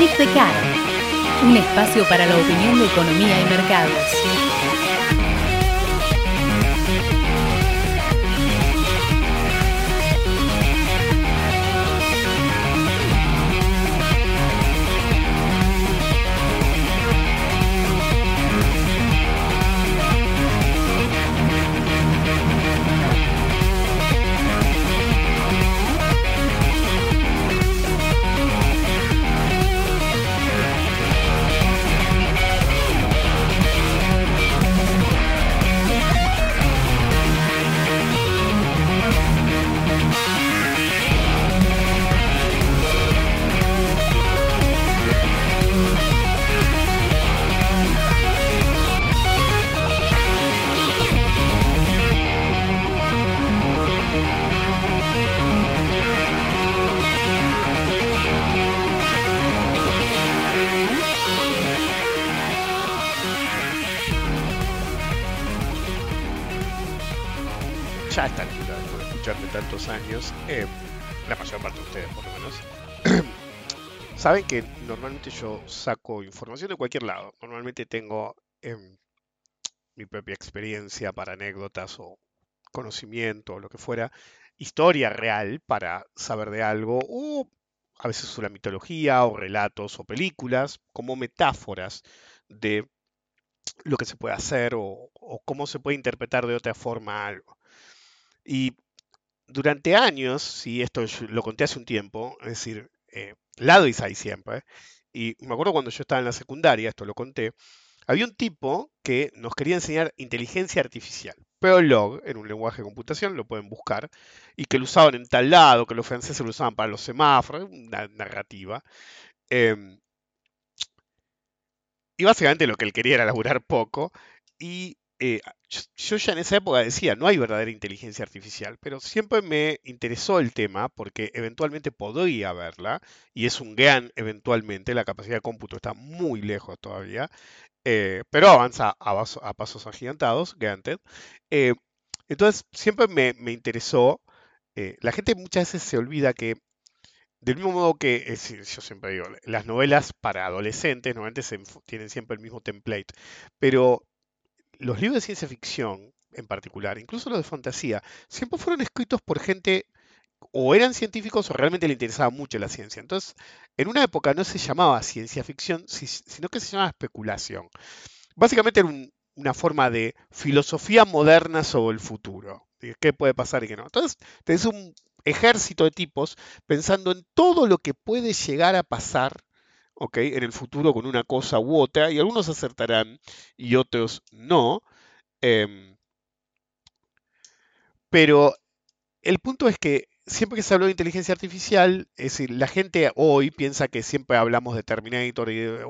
Caro, un espacio para la opinión de economía y mercados. Saben que normalmente yo saco información de cualquier lado. Normalmente tengo em, mi propia experiencia para anécdotas o conocimiento o lo que fuera, historia real para saber de algo, o a veces una mitología o relatos o películas como metáforas de lo que se puede hacer o, cómo se puede interpretar de otra forma algo. Y durante años, y esto lo conté hace un tiempo, es decir, eh, lado hay siempre, y me acuerdo cuando yo estaba en la secundaria, esto lo conté, había un tipo que nos quería enseñar inteligencia artificial. Prolog, en un lenguaje de computación, lo pueden buscar, y que lo usaban en tal lado, que los franceses lo usaban para los semáforos, una narrativa. Em, y básicamente lo que él quería era laburar poco, y eh, yo ya en esa época decía, no hay verdadera inteligencia artificial, pero siempre me interesó el tema porque eventualmente podría haberla, y es un gran eventualmente, la capacidad de cómputo está muy lejos todavía, eh, pero avanza a, pasos agigantados, granted. Eh, entonces, siempre me, interesó, la gente muchas veces se olvida que del mismo modo que, yo siempre digo, las novelas para adolescentes normalmente tienen siempre el mismo template, pero los libros de ciencia ficción en particular, incluso los de fantasía, siempre fueron escritos por gente o eran científicos o realmente le interesaba mucho la ciencia. Entonces, en una época no se llamaba ciencia ficción, sino que se llamaba especulación. Básicamente era una forma de filosofía moderna sobre el futuro. ¿Qué puede pasar y qué no? Entonces, tenés un ejército de tipos pensando en todo lo que puede llegar a pasar en el futuro con una cosa u otra, y algunos acertarán y otros no. Em, pero el punto es que siempre que se habló de inteligencia artificial, es decir, la gente hoy piensa que siempre hablamos de Terminator y de,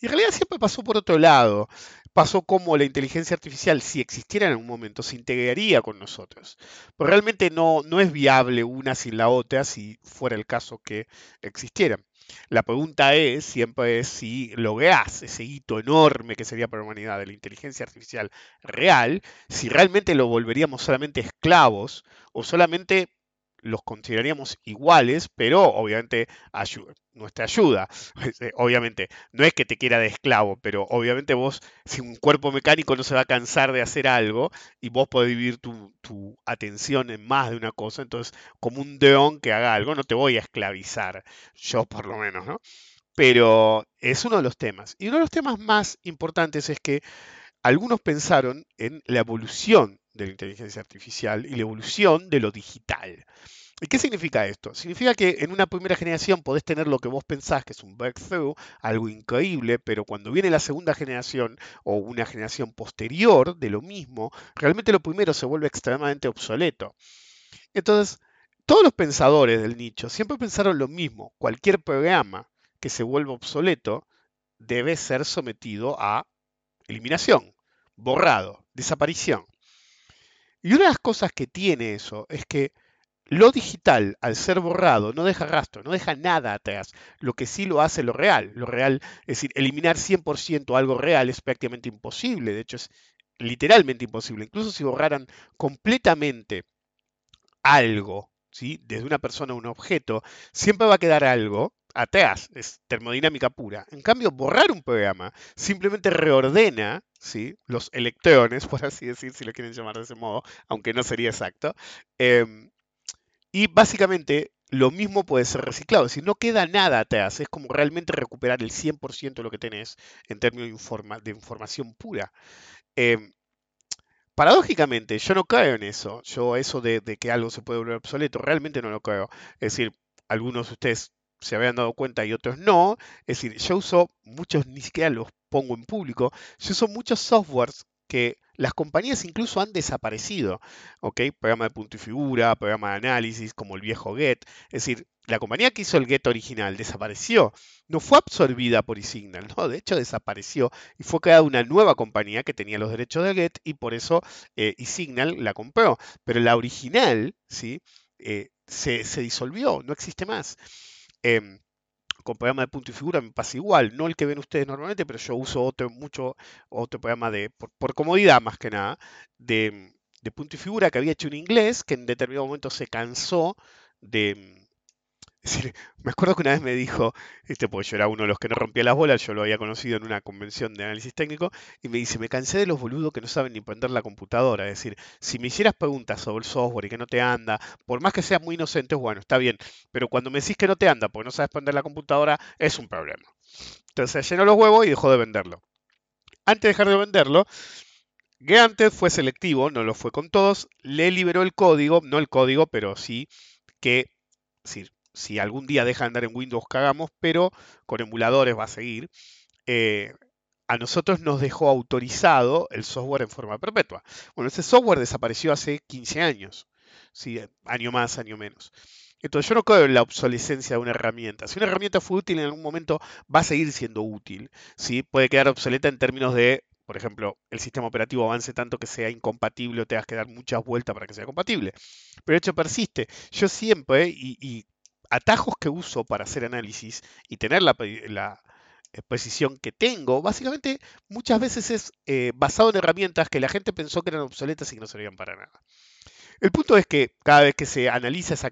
y en realidad siempre pasó por otro lado. Pasó como la inteligencia artificial, si existiera en un momento, se integraría con nosotros. Pero realmente no, no es viable una sin la otra si fuera el caso que existieran. La pregunta es, siempre es si lográs ese hito enorme que sería para la humanidad de la inteligencia artificial real, si realmente lo volveríamos solamente esclavos o solamente los consideraríamos iguales, pero obviamente nuestra ayuda. Eh, obviamente, no es que te quiera de esclavo, pero obviamente vos, si un cuerpo mecánico no se va a cansar de hacer algo y vos podés vivir tu, atención en más de una cosa, entonces como un deón que haga algo, no te voy a esclavizar, yo por lo menos, ¿no? Pero es uno de los temas. Y uno de los temas más importantes es que algunos pensaron en la evolución de la inteligencia artificial y la evolución de lo digital. ¿Y qué significa esto? Significa que en una primera generación podés tener lo que vos pensás que es un breakthrough, algo increíble, pero cuando viene la segunda generación o una generación posterior de lo mismo, realmente lo primero se vuelve extremadamente obsoleto. Entonces, todos los pensadores del nicho siempre pensaron lo mismo. Cualquier programa que se vuelva obsoleto debe ser sometido a eliminación, borrado, desaparición. Y una de las cosas que tiene eso es que lo digital, al ser borrado, no deja rastro, no deja nada atrás. Lo que sí lo hace lo real. Lo real, es decir, eliminar 100% algo real es prácticamente imposible. De hecho, es literalmente imposible. Incluso si borraran completamente algo ¿sí? desde una persona a un objeto, siempre va a quedar algo atrás, es termodinámica pura. En cambio, borrar un programa simplemente reordena ¿sí? los electrones, por así decir, si lo quieren llamar de ese modo, aunque no sería exacto. Em, y básicamente lo mismo puede ser reciclado, si no queda nada atrás, es como realmente recuperar el 100% de lo que tenés en términos de, información pura. Em, paradójicamente, yo no creo en eso, yo eso de, que algo se puede volver obsoleto, realmente no lo creo. Es decir, algunos de ustedes se habían dado cuenta y otros no. Es decir, yo uso muchos, ni siquiera los pongo en público, yo uso muchos softwares que las compañías incluso han desaparecido, ¿ok? Programa de punto y figura, programa de análisis, como el viejo Get. Es decir, la compañía que hizo el Get original desapareció, no fue absorbida por eSignal, ¿no? De hecho, desapareció y fue creada una nueva compañía que tenía los derechos de Get y por eso eh, eSignal la compró. Pero la original, ¿sí? Eh, se, se disolvió, no existe más. Em, con programa de punto y figura me pasa igual, no el que ven ustedes normalmente, pero yo uso otro mucho, otro programa de, por, comodidad más que nada, de, de, punto y figura que había hecho en inglés, que en determinado momento se cansó de, me acuerdo que una vez me dijo, este, porque yo era uno de los que no rompía las bolas, yo lo había conocido en una convención de análisis técnico, y me dice, me cansé de los boludos que no saben ni prender la computadora. Es decir, si me hicieras preguntas sobre el software y que no te anda, por más que seas muy inocente, bueno, está bien, pero cuando me decís que no te anda porque no sabes prender la computadora, es un problema. Entonces llenó los huevos y dejó de venderlo. Antes de dejar de venderlo, Granted fue selectivo, no lo fue con todos, le liberó el código, no el código, pero sí que, decir, si algún día deja de andar en Windows, cagamos, pero con emuladores va a seguir. Eh, a nosotros nos dejó autorizado el software en forma perpetua. Bueno, ese software desapareció hace 15 años, ¿sí? año más, año menos. Entonces yo no creo en la obsolescencia de una herramienta. Si una herramienta fue útil en algún momento, va a seguir siendo útil. ¿sí? Puede quedar obsoleta en términos de, por ejemplo, el sistema operativo avance tanto que sea incompatible o tengas que dar muchas vueltas para que sea compatible. Pero el hecho persiste. Yo siempre, y atajos que uso para hacer análisis y tener la, la precisión que tengo, básicamente muchas veces es eh, basado en herramientas que la gente pensó que eran obsoletas y que no servían para nada. El punto es que cada vez que se analiza esa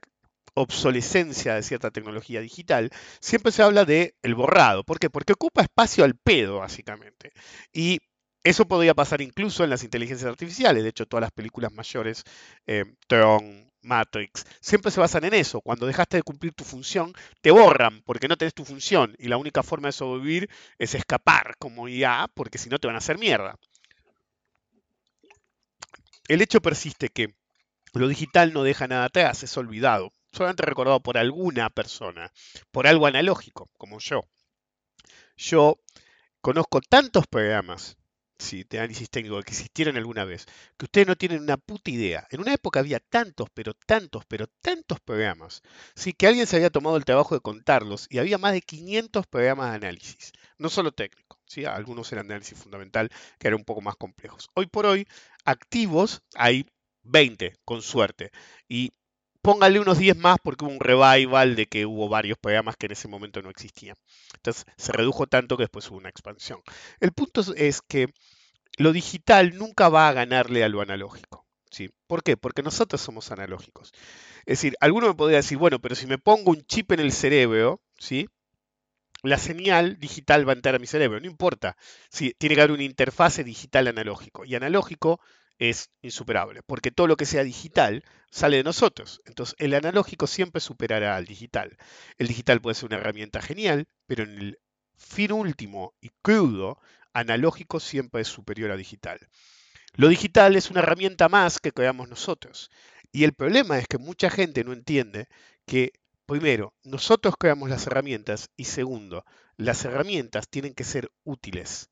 obsolescencia de cierta tecnología digital, siempre se habla de el borrado. ¿Por qué? Porque ocupa espacio al pedo, básicamente. Y eso podría pasar incluso en las inteligencias artificiales. De hecho, todas las películas mayores, eh, Tron, Matrix, siempre se basan en eso. Cuando dejaste de cumplir tu función, te borran porque no tenés tu función. Y la única forma de sobrevivir es escapar como IA, porque si no te van a hacer mierda. El hecho persiste que lo digital no deja nada atrás, es olvidado. Solamente recordado por alguna persona, por algo analógico, como yo. Yo conozco tantos programas de análisis técnico que existieron alguna vez, que ustedes no tienen una puta idea. En una época había tantos, pero tantos, pero tantos programas, ¿sí? que alguien se había tomado el trabajo de contarlos y había más de 500 programas de análisis, no solo técnico, ¿sí? algunos eran de análisis fundamental que eran un poco más complejos. Hoy por hoy, activos hay 20, con suerte, y póngale unos 10 más porque hubo un revival de que hubo varios programas que en ese momento no existían. Entonces se redujo tanto que después hubo una expansión. El punto es que lo digital nunca va a ganarle a lo analógico. ¿sí? ¿Por qué? Porque nosotros somos analógicos. Es decir, alguno me podría decir, bueno, pero si me pongo un chip en el cerebro, ¿sí? la señal digital va a entrar a mi cerebro, no importa. Sí, tiene que haber una interfase digital analógico. Y analógico es insuperable, porque todo lo que sea digital sale de nosotros. Entonces, el analógico siempre superará al digital. El digital puede ser una herramienta genial, pero en el fin último y crudo, analógico siempre es superior a digital. Lo digital es una herramienta más que creamos nosotros. Y el problema es que mucha gente no entiende que, primero, nosotros creamos las herramientas y segundo, las herramientas tienen que ser útiles.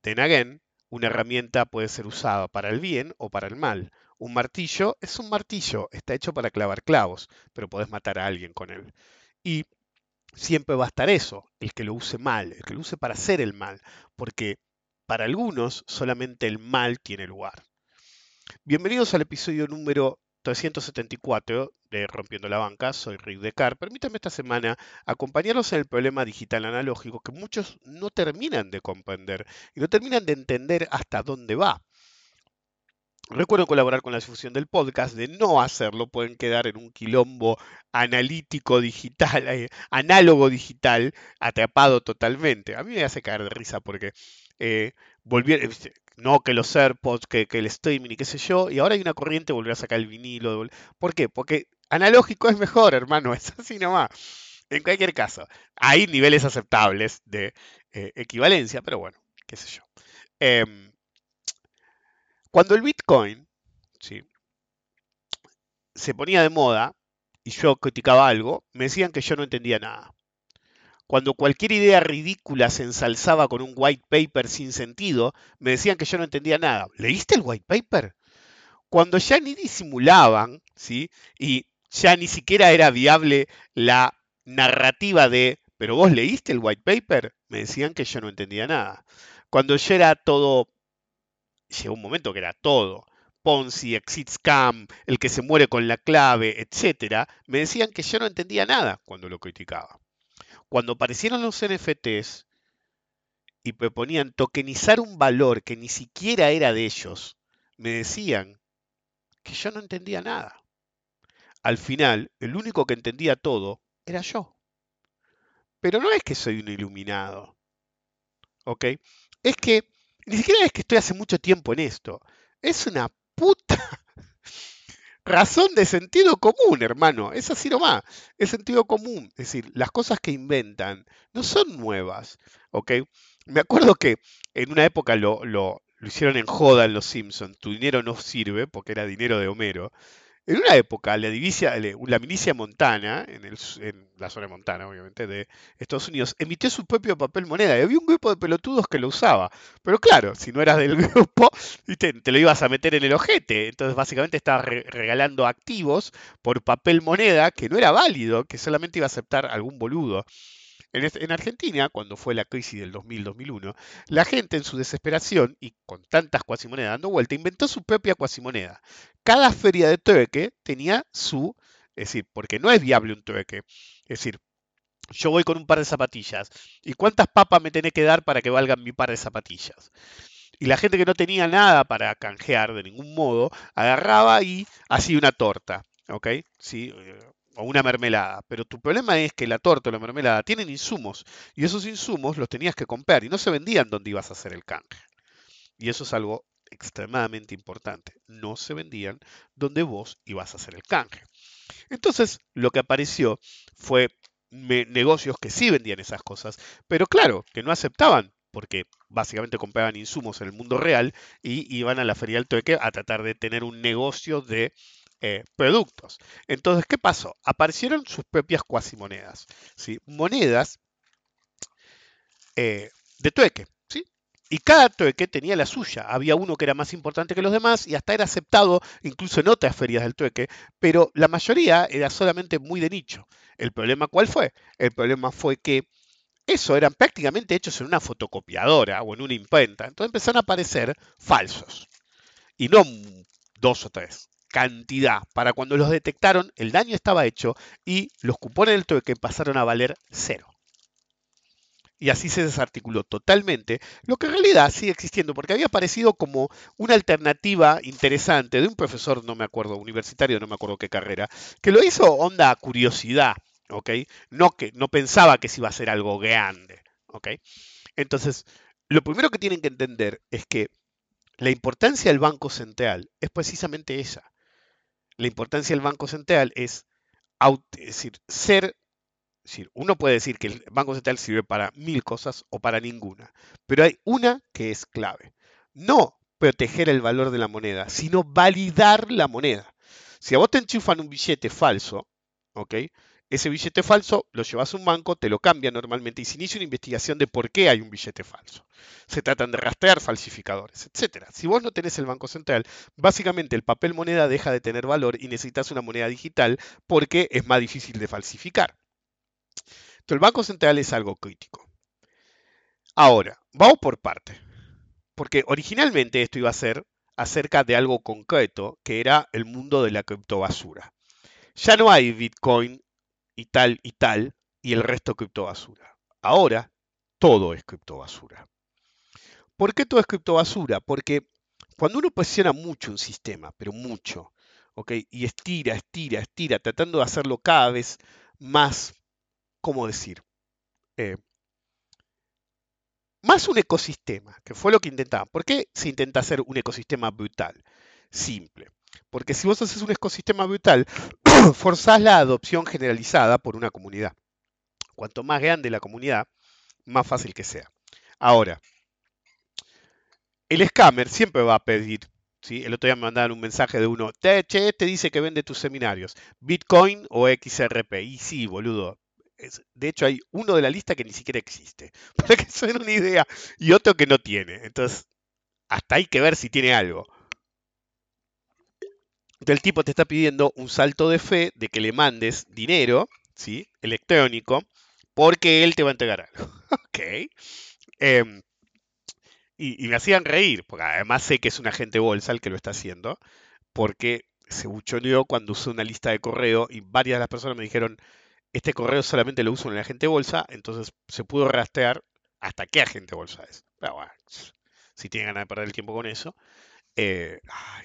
Then again, una herramienta puede ser usada para el bien o para el mal. Un martillo es un martillo, está hecho para clavar clavos, pero podés matar a alguien con él. Y siempre va a estar eso, el que lo use mal, el que lo use para hacer el mal, porque para algunos solamente el mal tiene lugar. Bienvenidos al episodio número 374 de Rompiendo la Banca, soy Rick Decar. Permítanme esta semana acompañarlos en el problema digital analógico que muchos no terminan de comprender y no terminan de entender hasta dónde va. Recuerdo colaborar con la difusión del podcast, de no hacerlo pueden quedar en un quilombo analítico digital, eh, análogo digital, atrapado totalmente. A mí me hace caer de risa porque eh, volvieron, no que los AirPods, que, el streaming y qué sé yo, y ahora hay una corriente de volver a sacar el vinilo. ¿Por qué? Porque analógico es mejor, hermano, es así nomás. En cualquier caso, hay niveles aceptables de eh, equivalencia, pero bueno, qué sé yo. Eh, cuando el Bitcoin ¿sí? se ponía de moda y yo criticaba algo, me decían que yo no entendía nada. Cuando cualquier idea ridícula se ensalzaba con un white paper sin sentido, me decían que yo no entendía nada. ¿Leíste el white paper? Cuando ya ni disimulaban, ¿sí? Y ya ni siquiera era viable la narrativa de, pero vos leíste el white paper, me decían que yo no entendía nada. Cuando ya era todo, llegó un momento que era todo, Ponzi, Exit Scam, el que se muere con la clave, etcétera, me decían que yo no entendía nada cuando lo criticaba. Cuando aparecieron los NFTs y proponían tokenizar un valor que ni siquiera era de ellos, me decían que yo no entendía nada. Al final, el único que entendía todo era yo. Pero no es que soy un iluminado. ¿Ok? Es que ni siquiera es que estoy hace mucho tiempo en esto. Es una puta razón de sentido común, hermano. Es así nomás. Es sentido común. Es decir, las cosas que inventan no son nuevas. ¿Ok? Me acuerdo que en una época lo, lo, lo hicieron en joda en Los Simpsons. Tu dinero no sirve porque era dinero de Homero. En una época, la, divisia, la milicia montana, en, el, en, la zona montana, obviamente, de Estados Unidos, emitió su propio papel moneda y había un grupo de pelotudos que lo usaba. Pero claro, si no eras del grupo, ¿viste? te lo ibas a meter en el ojete. Entonces, básicamente, estabas re regalando activos por papel moneda que no era válido, que solamente iba a aceptar algún boludo. En, Argentina, cuando fue la crisis del 2000-2001, la gente en su desesperación y con tantas cuasimonedas dando vuelta, inventó su propia cuasimoneda. Cada feria de trueque tenía su, es decir, porque no es viable un trueque. Es decir, yo voy con un par de zapatillas. ¿Y cuántas papas me tenés que dar para que valgan mi par de zapatillas? Y la gente que no tenía nada para canjear de ningún modo, agarraba y hacía una torta. ¿Ok? Sí, o una mermelada. Pero tu problema es que la torta o la mermelada tienen insumos y esos insumos los tenías que comprar y no se vendían donde ibas a hacer el canje. Y eso es algo extremadamente importante. No se vendían donde vos ibas a hacer el canje. Entonces, lo que apareció fue negocios que sí vendían esas cosas, pero claro, que no aceptaban porque básicamente compraban insumos en el mundo real y iban a la feria del trueque a tratar de tener un negocio de eh, productos. Entonces, ¿qué pasó? Aparecieron sus propias cuasimonedas, ¿sí? monedas eh, de trueque. ¿sí? Y cada trueque tenía la suya. Había uno que era más importante que los demás y hasta era aceptado incluso en otras ferias del trueque, pero la mayoría era solamente muy de nicho. ¿El problema cuál fue? El problema fue que eso eran prácticamente hechos en una fotocopiadora o en una imprenta. Entonces empezaron a aparecer falsos. Y no dos o tres cantidad. Para cuando los detectaron, el daño estaba hecho y los cupones del trueque pasaron a valer cero. Y así se desarticuló totalmente, lo que en realidad sigue existiendo, porque había aparecido como una alternativa interesante de un profesor, no me acuerdo, universitario, no me acuerdo qué carrera, que lo hizo onda curiosidad, ¿ok? No, que, no pensaba que se iba a ser algo grande, ¿ok? Entonces, lo primero que tienen que entender es que la importancia del Banco Central es precisamente esa la importancia del Banco Central es, decir, ser, uno puede decir que el Banco Central sirve para mil cosas o para ninguna, pero hay una que es clave. No proteger el valor de la moneda, sino validar la moneda. Si a vos te enchufan un billete falso, ¿ok? Ese billete falso lo llevas a un banco, te lo cambia normalmente y se inicia una investigación de por qué hay un billete falso. Se tratan de rastrear falsificadores, etc. Si vos no tenés el Banco Central, básicamente el papel moneda deja de tener valor y necesitas una moneda digital porque es más difícil de falsificar. Entonces el Banco Central es algo crítico. Ahora, vamos por parte. Porque originalmente esto iba a ser acerca de algo concreto, que era el mundo de la criptobasura. Ya no hay Bitcoin y tal y tal, y el resto criptobasura. Ahora todo es criptobasura. ¿Por qué todo es criptobasura? Porque cuando uno presiona mucho un sistema, pero mucho, ¿ok? Y estira, estira, estira, tratando de hacerlo cada vez más, ¿cómo decir? Eh, más un ecosistema, que fue lo que intentaban. ¿Por qué se intenta hacer un ecosistema brutal? Simple. Porque si vos haces un ecosistema brutal, forzás la adopción generalizada por una comunidad. Cuanto más grande la comunidad, más fácil que sea. Ahora, el scammer siempre va a pedir, ¿sí? el otro día me mandaron un mensaje de uno, che, te dice que vende tus seminarios, Bitcoin o XRP. Y sí, boludo. de hecho, hay uno de la lista que ni siquiera existe, para que se den una idea, y otro que no tiene. Entonces, hasta hay que ver si tiene algo. El tipo te está pidiendo un salto de fe de que le mandes dinero, ¿sí? Electrónico, porque él te va a entregar algo. ok. Em, y, me hacían reír, porque además sé que es un agente bolsa el que lo está haciendo, porque se buchoneó cuando usé una lista de correo y varias de las personas me dijeron, este correo solamente lo uso en el agente bolsa, entonces se pudo rastrear hasta qué agente bolsa es. Pero bueno, si tienen ganas de perder el tiempo con eso, eh,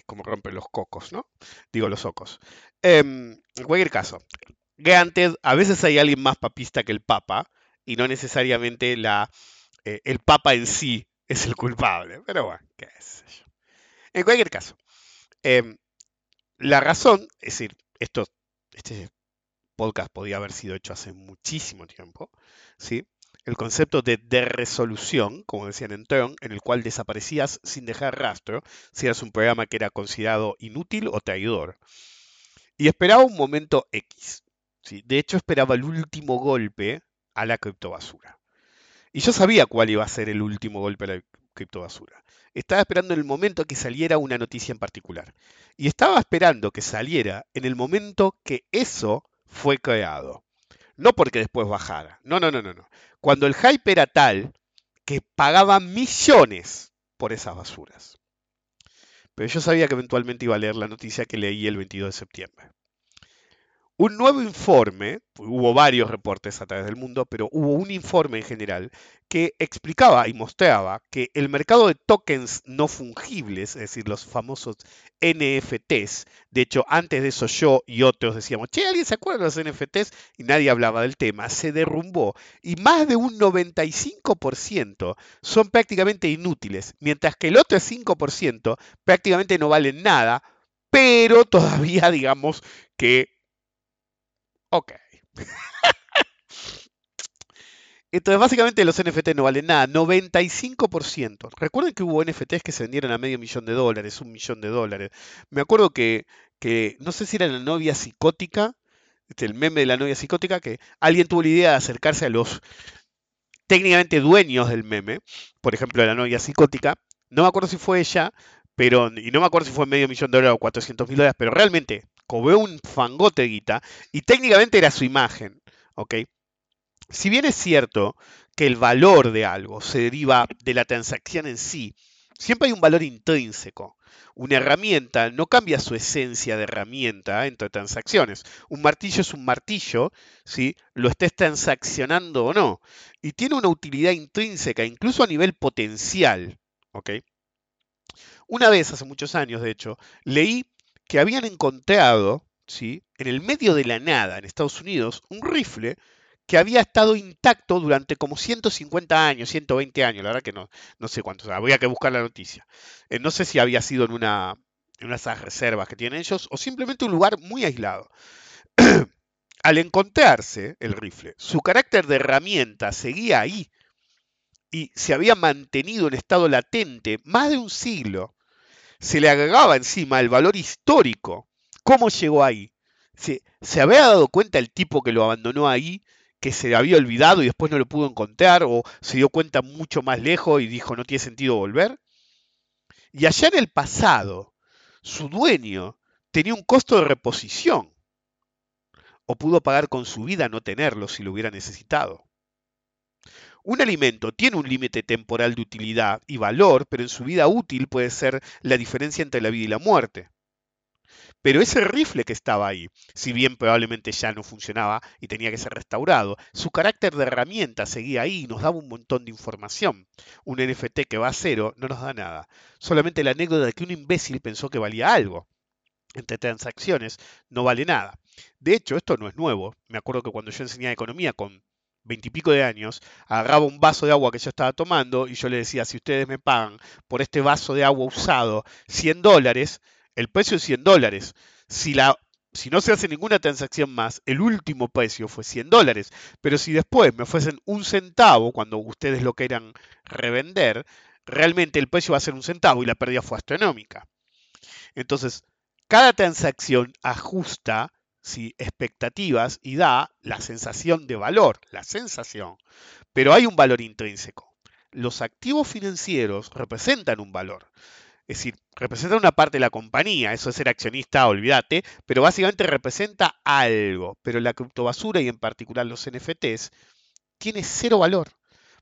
como rompen los cocos, ¿no? Digo los ocos. Em, en cualquier caso, Granted, a veces hay alguien más papista que el Papa y no necesariamente eh, el Papa en sí es el culpable. Pero bueno, qué sé yo. En cualquier caso, em, la razón, es decir, esto, este podcast podía haber sido hecho hace muchísimo tiempo, ¿sí? El concepto de, de resolución, como decían en Turn, en el cual desaparecías sin dejar rastro si eras un programa que era considerado inútil o traidor. Y esperaba un momento X. De hecho, esperaba el último golpe a la criptobasura. Y yo sabía cuál iba a ser el último golpe a la criptobasura. Estaba esperando el momento que saliera una noticia en particular. Y estaba esperando que saliera en el momento que eso fue creado. No porque después bajara. No, no, no, no. no. Cuando el hype era tal que pagaban millones por esas basuras. Pero yo sabía que eventualmente iba a leer la noticia que leí el 22 de septiembre. Un nuevo informe, hubo varios reportes a través del mundo, pero hubo un informe en general que explicaba y mostraba que el mercado de tokens no fungibles, es decir, los famosos NFTs, de hecho antes de eso yo y otros decíamos, che, ¿alguien se acuerda de los NFTs? Y nadie hablaba del tema, se derrumbó y más de un 95% son prácticamente inútiles, mientras que el otro 5% prácticamente no valen nada, pero todavía digamos que Ok. Entonces, básicamente los NFT no valen nada, 95%. Recuerden que hubo NFTs que se vendieron a medio millón de dólares, un millón de dólares. Me acuerdo que, que no sé si era la novia psicótica, este, el meme de la novia psicótica, que alguien tuvo la idea de acercarse a los técnicamente dueños del meme, por ejemplo, la novia psicótica. No me acuerdo si fue ella, pero, y no me acuerdo si fue medio millón de dólares o 400 mil dólares, pero realmente cobró un fangote guita y técnicamente era su imagen, ¿ok? Si bien es cierto que el valor de algo se deriva de la transacción en sí, siempre hay un valor intrínseco. Una herramienta no cambia su esencia de herramienta entre transacciones. Un martillo es un martillo, si lo estés transaccionando o no. Y tiene una utilidad intrínseca, incluso a nivel potencial. ¿ok? Una vez, hace muchos años de hecho, leí que habían encontrado, ¿sí? en el medio de la nada, en Estados Unidos, un rifle que había estado intacto durante como 150 años, 120 años, la verdad que no, no sé cuántos, habría que buscar la noticia. Eh, no sé si había sido en una, en una de esas reservas que tienen ellos o simplemente un lugar muy aislado. Al encontrarse el rifle, su carácter de herramienta seguía ahí y se había mantenido en estado latente más de un siglo se le agregaba encima el valor histórico. ¿Cómo llegó ahí? ¿Se, ¿Se, había dado cuenta el tipo que lo abandonó ahí, que se había olvidado y después no lo pudo encontrar, o se dio cuenta mucho más lejos y dijo no tiene sentido volver? Y allá en el pasado, su dueño tenía un costo de reposición, o pudo pagar con su vida no tenerlo si lo hubiera necesitado. Un alimento tiene un límite temporal de utilidad y valor, pero en su vida útil puede ser la diferencia entre la vida y la muerte. Pero ese rifle que estaba ahí, si bien probablemente ya no funcionaba y tenía que ser restaurado, su carácter de herramienta seguía ahí y nos daba un montón de información. Un NFT que va a cero no nos da nada. Solamente la anécdota de que un imbécil pensó que valía algo. Entre transacciones no vale nada. De hecho, esto no es nuevo. Me acuerdo que cuando yo enseñaba economía con veintipico de años, agarraba un vaso de agua que yo estaba tomando y yo le decía, si ustedes me pagan por este vaso de agua usado 100 dólares, el precio es 100 dólares. Si, la, si no se hace ninguna transacción más, el último precio fue 100 dólares. Pero si después me ofrecen un centavo cuando ustedes lo quieran revender, realmente el precio va a ser un centavo y la pérdida fue astronómica. Entonces, cada transacción ajusta expectativas y da la sensación de valor, la sensación. Pero hay un valor intrínseco. Los activos financieros representan un valor. Es decir, representa una parte de la compañía, eso es ser accionista, olvídate, pero básicamente representa algo. Pero la criptobasura y en particular los NFTs tiene cero valor,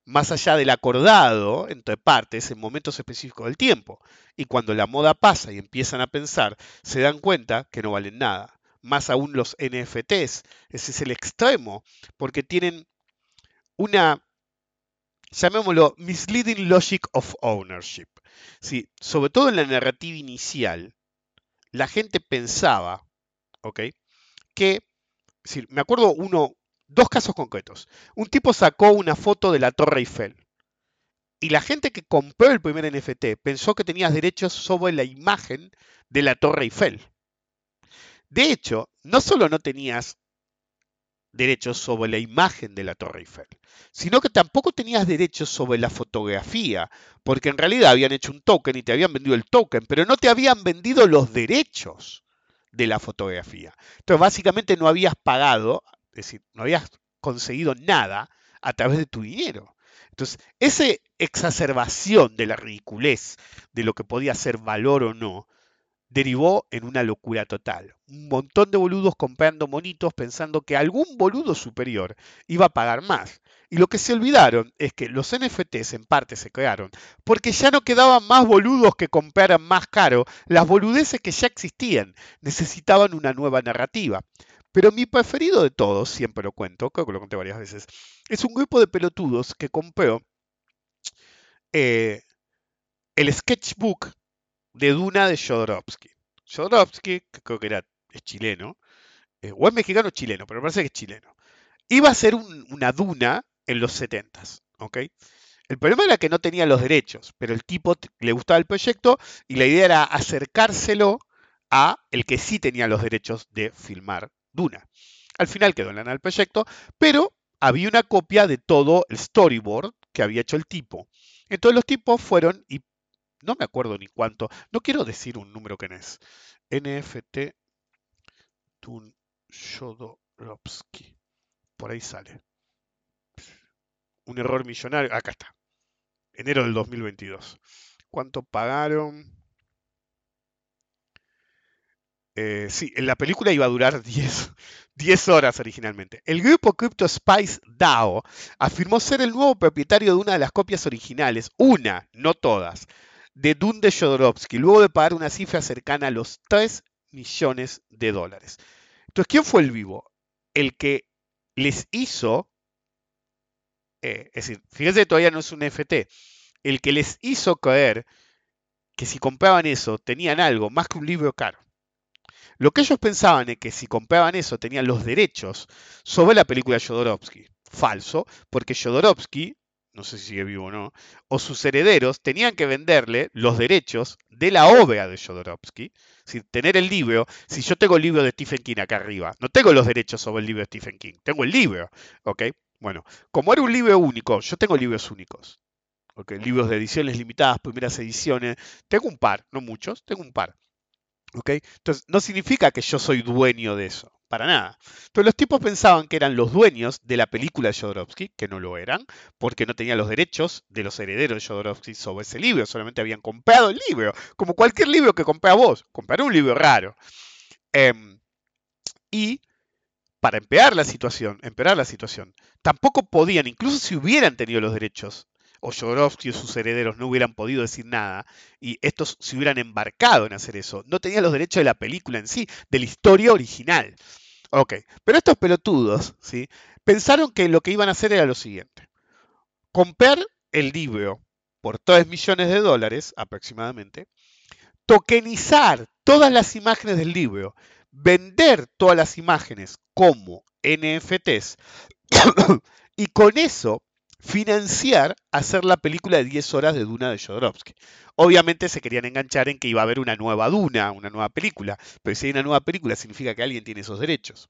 más allá del acordado entre partes en momentos específicos del tiempo. Y cuando la moda pasa y empiezan a pensar, se dan cuenta que no valen nada. Más aún los NFTs, ese es el extremo, porque tienen una llamémoslo misleading logic of ownership. Sí, sobre todo en la narrativa inicial, la gente pensaba, ¿ok? Que, me acuerdo uno, dos casos concretos. Un tipo sacó una foto de la Torre Eiffel. Y la gente que compró el primer NFT pensó que tenías derechos sobre la imagen de la Torre Eiffel. De hecho, no solo no tenías derechos sobre la imagen de la Torre Eiffel, sino que tampoco tenías derechos sobre la fotografía, porque en realidad habían hecho un token y te habían vendido el token, pero no te habían vendido los derechos de la fotografía. Entonces, básicamente no habías pagado, es decir, no habías conseguido nada a través de tu dinero. Entonces, esa exacerbación de la ridiculez de lo que podía ser valor o no, derivó en una locura total. Un montón de boludos comprando monitos pensando que algún boludo superior iba a pagar más. Y lo que se olvidaron es que los NFTs en parte se crearon porque ya no quedaban más boludos que compraran más caro las boludeces que ya existían. Necesitaban una nueva narrativa. Pero mi preferido de todos, siempre lo cuento, creo que lo conté varias veces, es un grupo de pelotudos que compró eh, el sketchbook de Duna de Jodorowsky. Jodorowsky, que creo que era, es chileno, eh, o es mexicano o chileno, pero me parece que es chileno. Iba a ser una Duna en los 70 ¿ok? El problema era que no tenía los derechos, pero el tipo le gustaba el proyecto y la idea era acercárselo a el que sí tenía los derechos de filmar Duna. Al final quedó en la el proyecto, pero había una copia de todo el storyboard que había hecho el tipo. Entonces los tipos fueron y no me acuerdo ni cuánto, no quiero decir un número que es. NFT Tun Por ahí sale. Un error millonario. Acá está. Enero del 2022. ¿Cuánto pagaron? Eh, sí, en la película iba a durar 10, 10 horas originalmente. El grupo Crypto Spice DAO afirmó ser el nuevo propietario de una de las copias originales, una, no todas, de Dune de Jodorowsky, luego de pagar una cifra cercana a los 3 millones de dólares. Entonces, ¿quién fue el vivo? El que les hizo, eh, es decir, fíjense, todavía no es un FT, el que les hizo creer que si compraban eso tenían algo más que un libro caro. Lo que ellos pensaban es que si compraban eso tenían los derechos sobre la película Jodorowsky. Falso, porque Jodorowsky no sé si sigue vivo o no, o sus herederos tenían que venderle los derechos de la obra de Jodorowsky. Si tener el libro, si yo tengo el libro de Stephen King acá arriba, no tengo los derechos sobre el libro de Stephen King, tengo el libro, ¿ok? Bueno, como era un libro único, yo tengo libros únicos, ¿ok? Libros de ediciones limitadas, primeras ediciones, tengo un par, no muchos, tengo un par, ¿ok? Entonces, no significa que yo soy dueño de eso, para nada. Entonces los tipos pensaban que eran los dueños de la película Jodorowsky, que no lo eran, porque no tenían los derechos de los herederos de Jodorowsky sobre ese libro, solamente habían comprado el libro, como cualquier libro que compré a vos, compré un libro raro. Em, y para empeorar la situación, empeorar la situación, tampoco podían, incluso si hubieran tenido los derechos o Jodorowsky o sus herederos no hubieran podido decir nada y estos se hubieran embarcado en hacer eso, no tenían los derechos de la película en sí, de la historia original. Ok, pero estos pelotudos, ¿sí? Pensaron que lo que iban a hacer era lo siguiente. Comprar el libro por 3 millones de dólares aproximadamente, tokenizar todas las imágenes del libro, vender todas las imágenes como NFTs y con eso financiar hacer la película de 10 horas de Duna de Jodorowsky. Obviamente se querían enganchar en que iba a haber una nueva Duna, una nueva película, pero si hay una nueva película significa que alguien tiene esos derechos.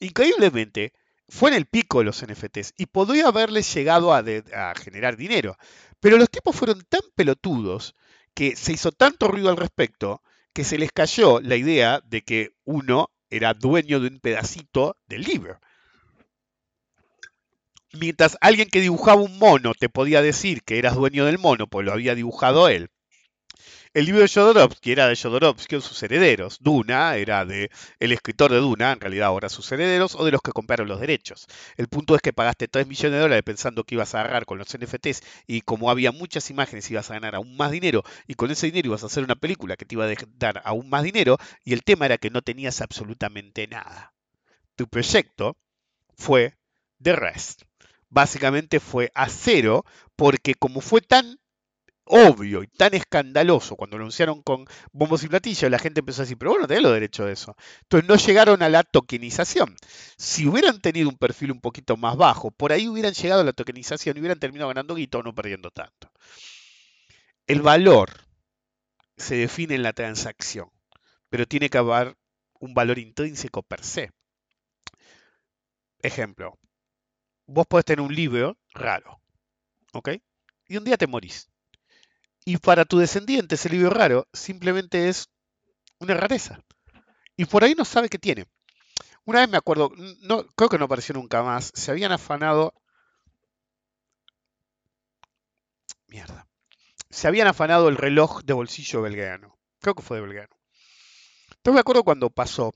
Increíblemente, fue en el pico de los NFTs y podría haberles llegado a, generar dinero, pero los tipos fueron tan pelotudos que se hizo tanto ruido al respecto que se les cayó la idea de que uno era dueño de un pedacito del libro. Mientras alguien que dibujaba un mono te podía decir que eras dueño del mono, pues lo había dibujado él. El libro de Jodorowsky era de Jodorowsky o sus herederos. Duna era de el escritor de Duna, en realidad ahora sus herederos, o de los que compraron los derechos. El punto es que pagaste 3 millones de dólares pensando que ibas a agarrar con los NFTs y como había muchas imágenes ibas a ganar aún más dinero y con ese dinero ibas a hacer una película que te iba a dar aún más dinero y el tema era que no tenías absolutamente nada. Tu proyecto fue The Rest básicamente fue a cero, porque como fue tan obvio y tan escandaloso cuando anunciaron con bombos y platillos, la gente empezó a decir, pero bueno, tenés los derechos de eso. Entonces no llegaron a la tokenización. Si hubieran tenido un perfil un poquito más bajo, por ahí hubieran llegado a la tokenización y hubieran terminado ganando guito no perdiendo tanto. El valor se define en la transacción, pero tiene que haber un valor intrínseco per se. Ejemplo, vos podés tener un libro raro, ¿ok? Y un día te morís. Y para tu descendiente ese libro raro simplemente es una rareza. Y por ahí no sabe qué tiene. Una vez me acuerdo, no, creo que no apareció nunca más, se habían afanado... Mierda. Se habían afanado el reloj de bolsillo belgueano. Creo que fue de belgueano. Entonces me acuerdo cuando pasó.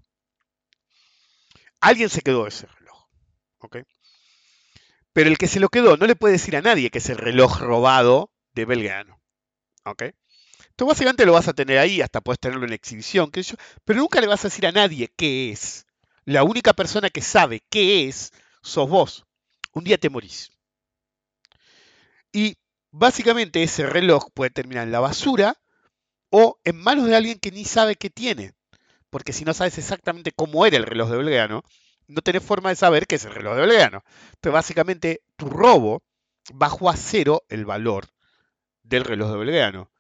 Alguien se quedó ese reloj. ¿Ok? Pero el que se lo quedó no le puede decir a nadie que es el reloj robado de Belgrano. ¿Ok? Entonces básicamente lo vas a tener ahí, hasta puedes tenerlo en exhibición, pero nunca le vas a decir a nadie qué es. La única persona que sabe qué es sos vos. Un día te morís. Y básicamente ese reloj puede terminar en la basura o en manos de alguien que ni sabe qué tiene. Porque si no sabes exactamente cómo era el reloj de Belgrano, no tenés forma de saber qué es el reloj de Belgrano. Entonces, básicamente, tu robo bajó a cero el valor del reloj de Belgrano.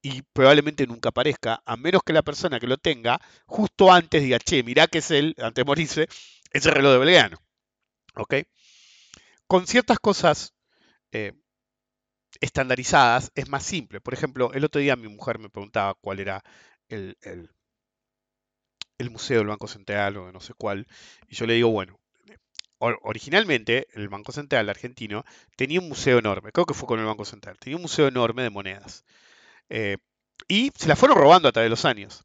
Y probablemente nunca aparezca, a menos que la persona que lo tenga, justo antes diga, che, mirá que es él, antes de morirse, es el reloj de Belgrano. ¿Ok? Con ciertas cosas eh, estandarizadas es más simple. Por ejemplo, el otro día mi mujer me preguntaba cuál era el, el Museo del Banco Central o no sé cuál, y yo le digo, bueno, originalmente el Banco Central argentino tenía un museo enorme, creo que fue con el Banco Central, tenía un museo enorme de monedas. Eh, y se las fueron robando a través de los años.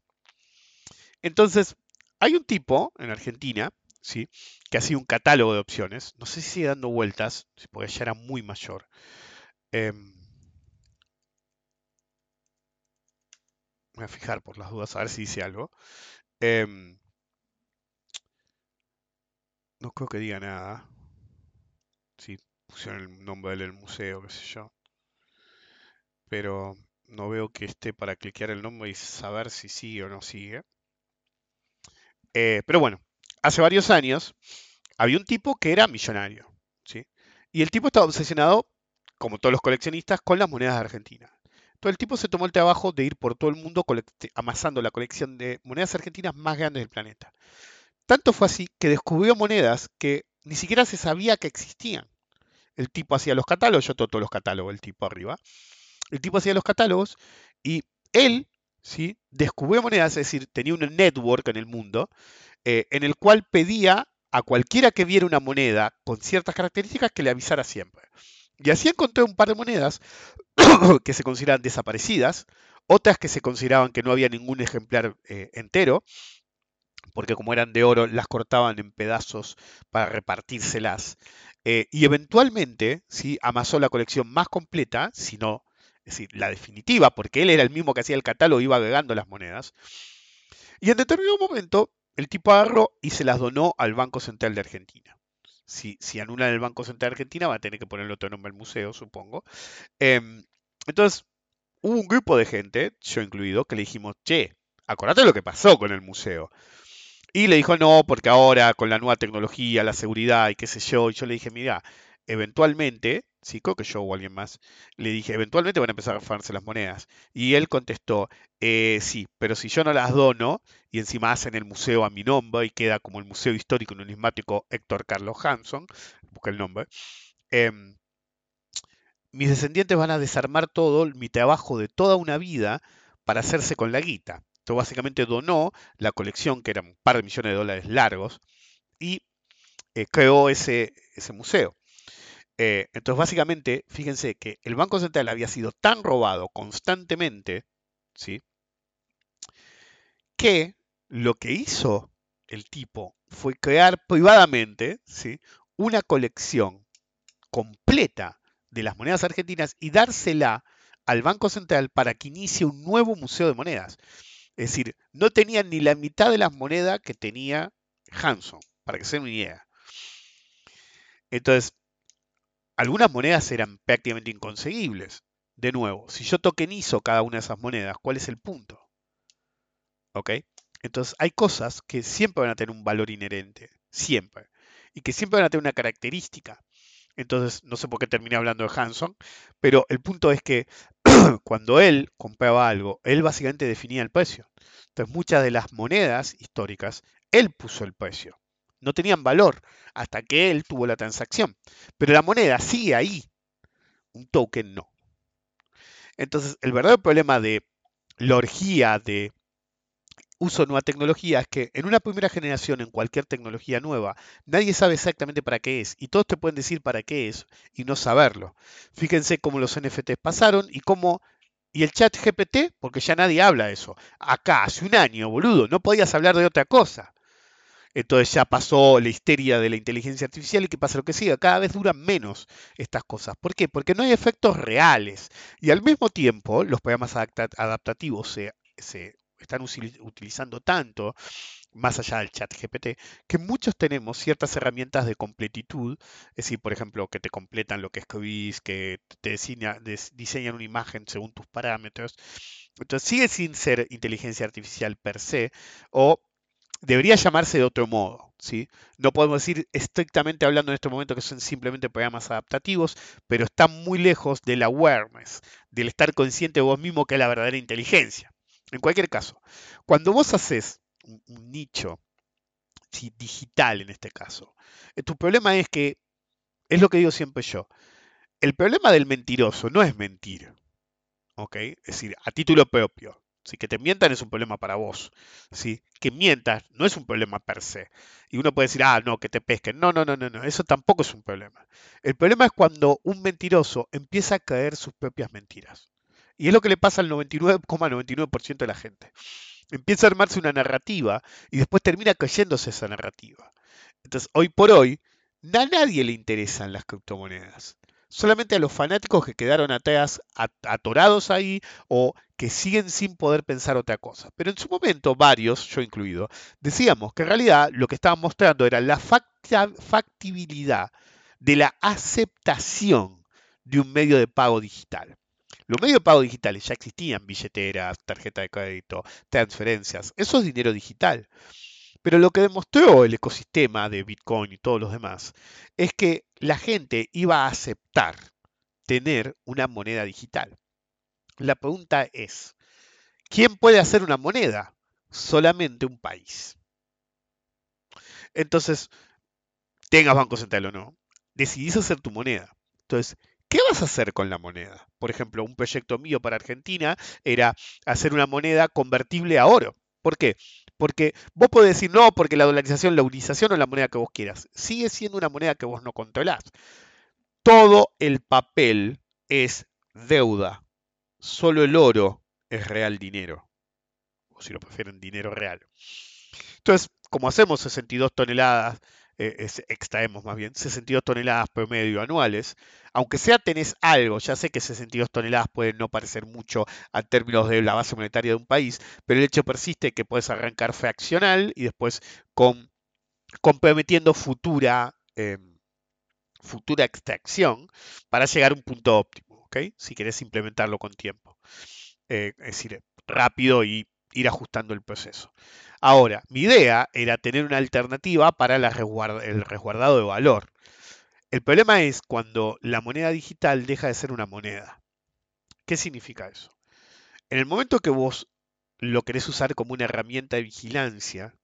Entonces, hay un tipo en Argentina, ¿sí? que sido un catálogo de opciones, no sé si sigue dando vueltas, porque ya era muy mayor. Em, voy a fijar por las dudas a ver si dice algo. Em, no creo que diga nada. Si pusieron el nombre del museo, qué sé yo. Pero no veo que esté para cliquear el nombre y saber si sigue o no sigue. Eh, pero bueno, hace varios años había un tipo que era millonario. ¿sí? Y el tipo estaba obsesionado, como todos los coleccionistas, con las monedas de Argentina el tipo se tomó el trabajo de ir por todo el mundo amasando la colección de monedas argentinas más grandes del planeta. Tanto fue así que descubrió monedas que ni siquiera se sabía que existían. El tipo hacía los catálogos, yo todos los catálogos, el tipo arriba. El tipo hacía los catálogos y él ¿sí? descubrió monedas, es decir, tenía un network en el mundo eh, en el cual pedía a cualquiera que viera una moneda con ciertas características que le avisara siempre. Y así encontré un par de monedas que se consideran desaparecidas, otras que se consideraban que no había ningún ejemplar eh, entero, porque como eran de oro las cortaban en pedazos para repartírselas. eh, y eventualmente ¿sí? amasó la colección más completa, si no, es decir, la definitiva, porque él era el mismo que hacía el catálogo, iba agregando las monedas. Y en determinado momento, el tipo agarró y se las donó al Banco Central de Argentina. Si, si anulan el Banco Central de Argentina, va a tener que ponerle otro nombre al museo, supongo. Em, entonces, hubo un grupo de gente, yo incluido, que le dijimos, che, acordate lo que pasó con el museo. Y le dijo, no, porque ahora con la nueva tecnología, la seguridad y qué sé yo, y yo le dije, mira, eventualmente, que yo o alguien más, le dije, eventualmente van a empezar a farse las monedas. Y él contestó, eh, sí, pero si yo no las dono, y encima hacen el museo a mi nombre y queda como el Museo Histórico Numismático Héctor Carlos Hanson, busca el nombre, em, mis descendientes van a desarmar todo mi trabajo de toda una vida para hacerse con la guita. Entonces básicamente donó la colección, que era un par de millones de dólares largos, y eh, creó ese, ese museo. Eh, entonces básicamente, fíjense que el Banco Central había sido tan robado constantemente, ¿sí? que lo que hizo el tipo fue crear privadamente ¿sí? una colección completa de las monedas argentinas y dársela al Banco Central para que inicie un nuevo museo de monedas. Es decir, no tenían ni la mitad de las monedas que tenía Hanson, para que se den una idea. Entonces, algunas monedas eran prácticamente inconseguibles. De nuevo, si yo tokenizo cada una de esas monedas, ¿cuál es el punto? ¿Ok? Entonces, hay cosas que siempre van a tener un valor inherente, siempre. Y que siempre van a tener una característica. Entonces, no sé por qué terminé hablando de Hanson, pero el punto es que cuando él compraba algo, él básicamente definía el precio. Entonces, muchas de las monedas históricas, él puso el precio. No tenían valor hasta que él tuvo la transacción. Pero la moneda sigue ahí. Un token no. Entonces, el verdadero problema de la orgía de uso de nueva tecnología es que en una primera generación, en cualquier tecnología nueva, nadie sabe exactamente para qué es. Y todos te pueden decir para qué es y no saberlo. Fíjense cómo los NFTs pasaron y cómo... Y el chat GPT, porque ya nadie habla de eso. Acá, hace un año, boludo, no podías hablar de otra cosa. Entonces ya pasó la histeria de la inteligencia artificial y que pasa lo que siga, cada vez duran menos estas cosas. ¿Por qué? Porque no hay efectos reales. Y al mismo tiempo, los programas adaptativos se, están utilizando tanto, más allá del chat GPT, que muchos tenemos ciertas herramientas de completitud, es decir, por ejemplo, que te completan lo que escribís, que te diseñan una imagen según tus parámetros. Entonces sigue sin ser inteligencia artificial per se, o debería llamarse de otro modo. ¿sí? No podemos decir estrictamente hablando en este momento que son simplemente programas adaptativos, pero están muy lejos del awareness, del estar consciente de vos mismo que es la verdadera inteligencia. En cualquier caso, cuando vos haces un, nicho digital en este caso, eh, tu problema es que, es lo que digo siempre yo, el problema del mentiroso no es mentir, ¿ok? Es decir, a título propio. Si que te mientan es un problema para vos. ¿sí? Que mientas no es un problema per se. Y uno puede decir, ah, no, que te pesquen. No, no, no, no, no. Eso tampoco es un problema. El problema es cuando un mentiroso empieza a caer sus propias mentiras. Y es lo que le pasa al 99,99% de la gente. Empieza a armarse una narrativa y después termina cayéndose esa narrativa. Entonces, hoy por hoy, a nadie le interesan las criptomonedas. Solamente a los fanáticos que quedaron atrás, atorados ahí o que siguen sin poder pensar otra cosa. Pero en su momento, varios, yo incluido, decíamos que en realidad lo que estaban mostrando era la factibilidad de la aceptación de un medio de pago digital. Los medios de pago digitales ya existían, billeteras, tarjeta de crédito, transferencias, eso es dinero digital. Pero lo que demostró el ecosistema de Bitcoin y todos los demás es que la gente iba a aceptar tener una moneda digital. La pregunta es, ¿quién puede hacer una moneda? Solamente un país. Entonces, tengas Banco Central o no, decidís hacer tu moneda. Entonces, ¿Qué vas a hacer con la moneda? Por ejemplo, un proyecto mío para Argentina era hacer una moneda convertible a oro. ¿Por qué? Porque vos podés decir no, porque la dolarización, la unización o la moneda que vos quieras, sigue siendo una moneda que vos no controlás. Todo el papel es deuda. Solo el oro es real dinero. O si lo prefieren, dinero real. Entonces, como hacemos 62 toneladas eh, extraemos más bien 62 toneladas promedio anuales. Aunque sea tenés algo, ya sé que 62 toneladas pueden no parecer mucho a términos de la base monetaria de un país, pero el hecho persiste que puedes arrancar fraccional y después comprometiendo futura, em, futura extracción para llegar a un punto óptimo. Si querés implementarlo con tiempo. Eh, es decir, rápido y ir ajustando el proceso. Ahora, mi idea era tener una alternativa para el resguardado de valor. El problema es cuando la moneda digital deja de ser una moneda. ¿Qué significa eso? En el momento que vos lo querés usar como una herramienta de vigilancia,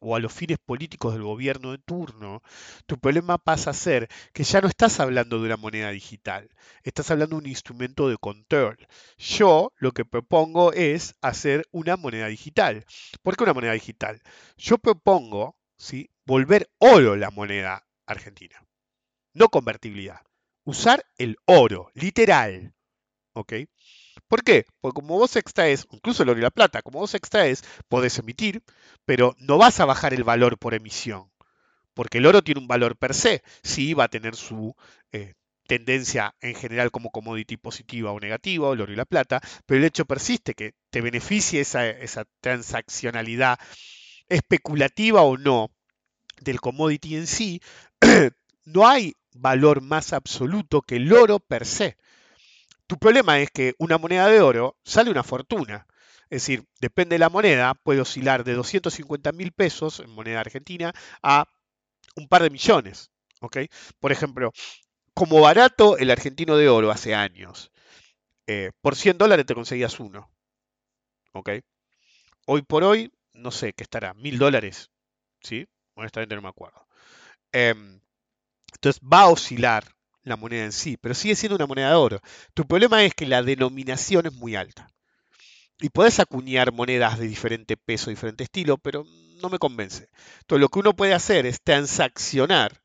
o a los fines políticos del gobierno de turno, tu problema pasa a ser que ya no estás hablando de una moneda digital, estás hablando de un instrumento de control. Yo lo que propongo es hacer una moneda digital. ¿Por qué una moneda digital? Yo propongo ¿sí? volver oro la moneda argentina, no convertibilidad. Usar el oro, literal. ¿Ok? ¿Por qué? Porque como vos extraes, incluso el oro y la plata, como vos extraes, podés emitir, pero no vas a bajar el valor por emisión. Porque el oro tiene un valor per se. Sí va a tener su eh, tendencia en general como commodity positiva o negativa, el oro y la plata, pero el hecho persiste que te beneficie esa, esa transaccionalidad especulativa o no del commodity en sí, no hay valor más absoluto que el oro per se. Tu problema es que una moneda de oro sale una fortuna. Es decir, depende de la moneda, puede oscilar de 250 mil pesos en moneda argentina a un par de millones. Por ejemplo, como barato el argentino de oro hace años. Eh, por 100 dólares te conseguías uno. Hoy por hoy, no sé, ¿qué estará? ¿Mil dólares? ¿Sí? Honestamente no me acuerdo. Em, entonces va a oscilar la moneda en sí, pero sigue siendo una moneda de oro. Tu problema es que la denominación es muy alta. Y puedes acuñar monedas de diferente peso, diferente estilo, pero no me convence. Entonces lo que uno puede hacer es transaccionar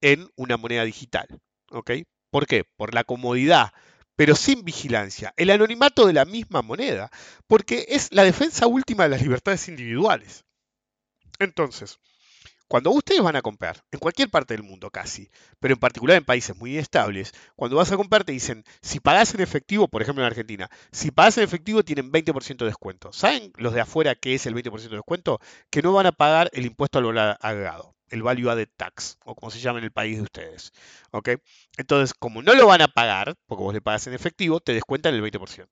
en una moneda digital. ¿Ok? ¿Por qué? Por la comodidad, pero sin vigilancia. El anonimato de la misma moneda, porque es la defensa última de las libertades individuales. Entonces, cuando ustedes van a comprar, en cualquier parte del mundo casi, pero en particular en países muy estables, cuando vas a comprar te dicen, si pagas en efectivo, por ejemplo en Argentina, si pagas en efectivo tienen 20% de descuento. ¿Saben los de afuera qué es el 20% de descuento? Que no van a pagar el impuesto al valor agregado, el value added tax, o como se llama en el país de ustedes. ¿ok? Entonces, como no lo van a pagar, porque vos le pagas en efectivo, te descuentan el 20%.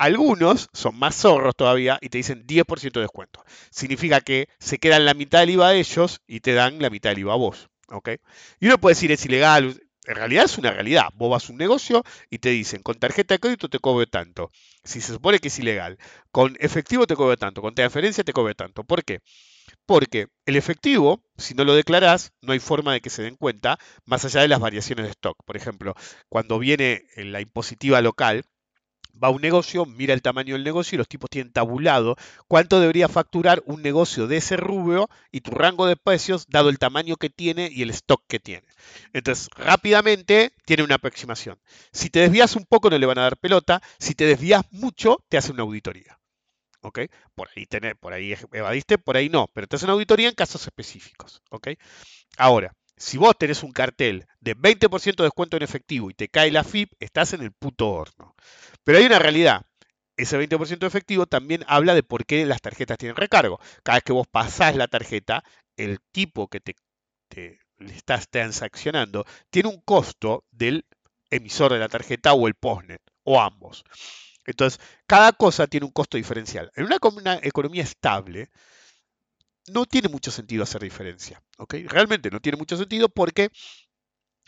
Algunos son más zorros todavía y te dicen 10% de descuento. Significa que se quedan la mitad del IVA de ellos y te dan la mitad del IVA a vos. Y uno puede decir es ilegal. En realidad es una realidad. Vos vas a un negocio y te dicen con tarjeta de crédito te cobro tanto. Si se supone que es ilegal. Con efectivo te cobro tanto. Con transferencia te cobro tanto. ¿Por qué? Porque el efectivo, si no lo declarás, no hay forma de que se den cuenta, más allá de las variaciones de stock. Por ejemplo, cuando viene la impositiva local, va a un negocio, mira el tamaño del negocio y los tipos tienen tabulado cuánto debería facturar un negocio de ese rubro y tu rango de precios dado el tamaño que tiene y el stock que tiene. Entonces, rápidamente tiene una aproximación. Si te desvías un poco no le van a dar pelota, si te desvías mucho te hace una auditoría. ¿Ok? Por ahí, por ahí evadiste, por ahí no, pero te hace una auditoría en casos específicos. ¿Ok? Ahora, si vos tenés un cartel de 20% de descuento en efectivo y te cae la FIP, estás en el puto horno. Pero hay una realidad. Ese 20% de efectivo también habla de por qué las tarjetas tienen recargo. Cada vez que vos pasás la tarjeta, el tipo que te, estás transaccionando tiene un costo del emisor de la tarjeta o el postnet, o ambos. Entonces, cada cosa tiene un costo diferencial. En una economía estable, no tiene mucho sentido hacer diferencia. Realmente no tiene mucho sentido porque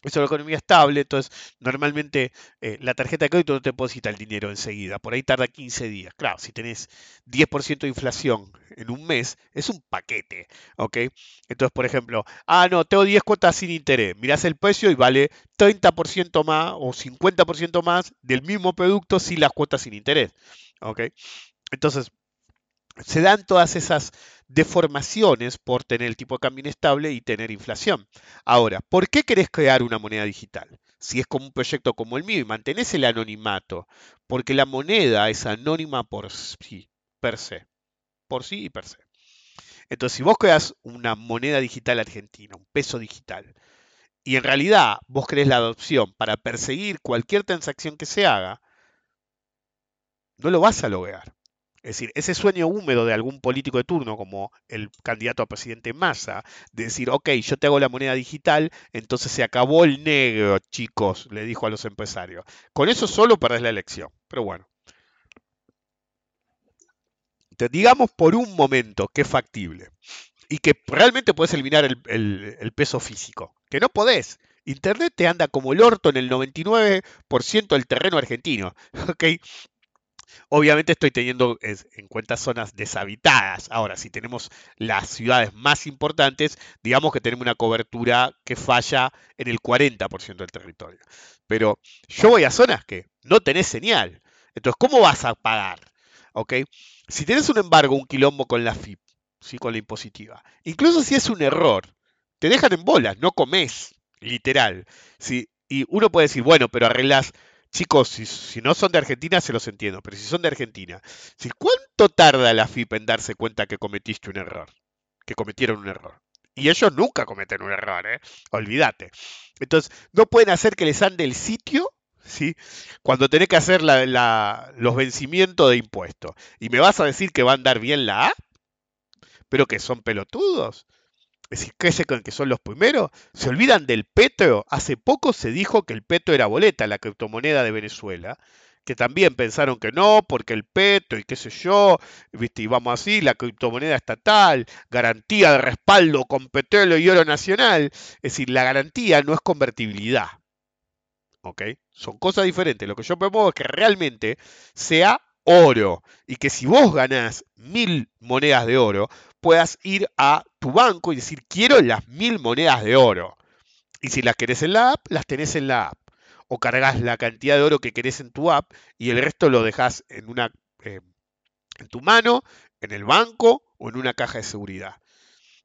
es una economía estable, entonces normalmente eh, la tarjeta de crédito no te deposita el dinero enseguida, por ahí tarda 15 días. Claro, si tenés 10% de inflación en un mes, es un paquete, ¿ok? Entonces, por ejemplo, ah, no, tengo 10 cuotas sin interés, mirás el precio y vale 30% más o 50% más del mismo producto sin las cuotas sin interés, ¿ok? Entonces, se dan todas esas deformaciones por tener el tipo de cambio inestable y tener inflación. Ahora, ¿por qué querés crear una moneda digital? Si es como un proyecto como el mío y mantenés el anonimato, porque la moneda es anónima por sí, per se, por sí y per se. Entonces, si vos creas una moneda digital argentina, un peso digital, y en realidad vos querés la adopción para perseguir cualquier transacción que se haga, no lo vas a lograr. Es decir, ese sueño húmedo de algún político de turno, como el candidato a presidente Massa, de decir, ok, yo te hago la moneda digital, entonces se acabó el negro, chicos, le dijo a los empresarios. Con eso solo perdés la elección. Pero bueno. Te digamos por un momento que es factible y que realmente puedes eliminar el, el peso físico, que no podés. Internet te anda como el orto en el 99% del terreno argentino. ¿ok? Obviamente estoy teniendo en cuenta zonas deshabitadas. Ahora, si tenemos las ciudades más importantes, digamos que tenemos una cobertura que falla en el 40% del territorio. Pero yo voy a zonas que no tenés señal. Entonces, ¿cómo vas a pagar? ¿Ok? Si tenés un embargo, un quilombo con la FIP, ¿sí? con la impositiva, incluso si es un error, te dejan en bolas, no comes, literal. ¿sí? Y uno puede decir, bueno, pero arreglas Chicos, si, no son de Argentina, se los entiendo, pero si son de Argentina, ¿cuánto tarda la FIP en darse cuenta que cometiste un error? Que cometieron un error. Y ellos nunca cometen un error, ¿eh? Olvídate. Entonces, no pueden hacer que les ande el sitio, ¿sí? Cuando tenés que hacer los vencimientos de impuestos. Y me vas a decir que va a andar bien la A, pero que son pelotudos. Es decir, ¿qué se creen que son los primeros? ¿Se olvidan del petro? Hace poco se dijo que el petro era boleta, la criptomoneda de Venezuela, que también pensaron que no, porque el petro y qué sé yo, ¿viste? y vamos así, la criptomoneda estatal, garantía de respaldo con petróleo y oro nacional. Es decir, la garantía no es convertibilidad. ¿Ok? Son cosas diferentes. Lo que yo propongo es que realmente sea oro y que si vos ganás mil monedas de oro, puedas ir a tu banco y decir, quiero las mil monedas de oro. Y si las querés en la app, las tenés en la app. O cargas la cantidad de oro que querés en tu app y el resto lo dejas en, una, eh, en tu mano, en el banco o en una caja de seguridad.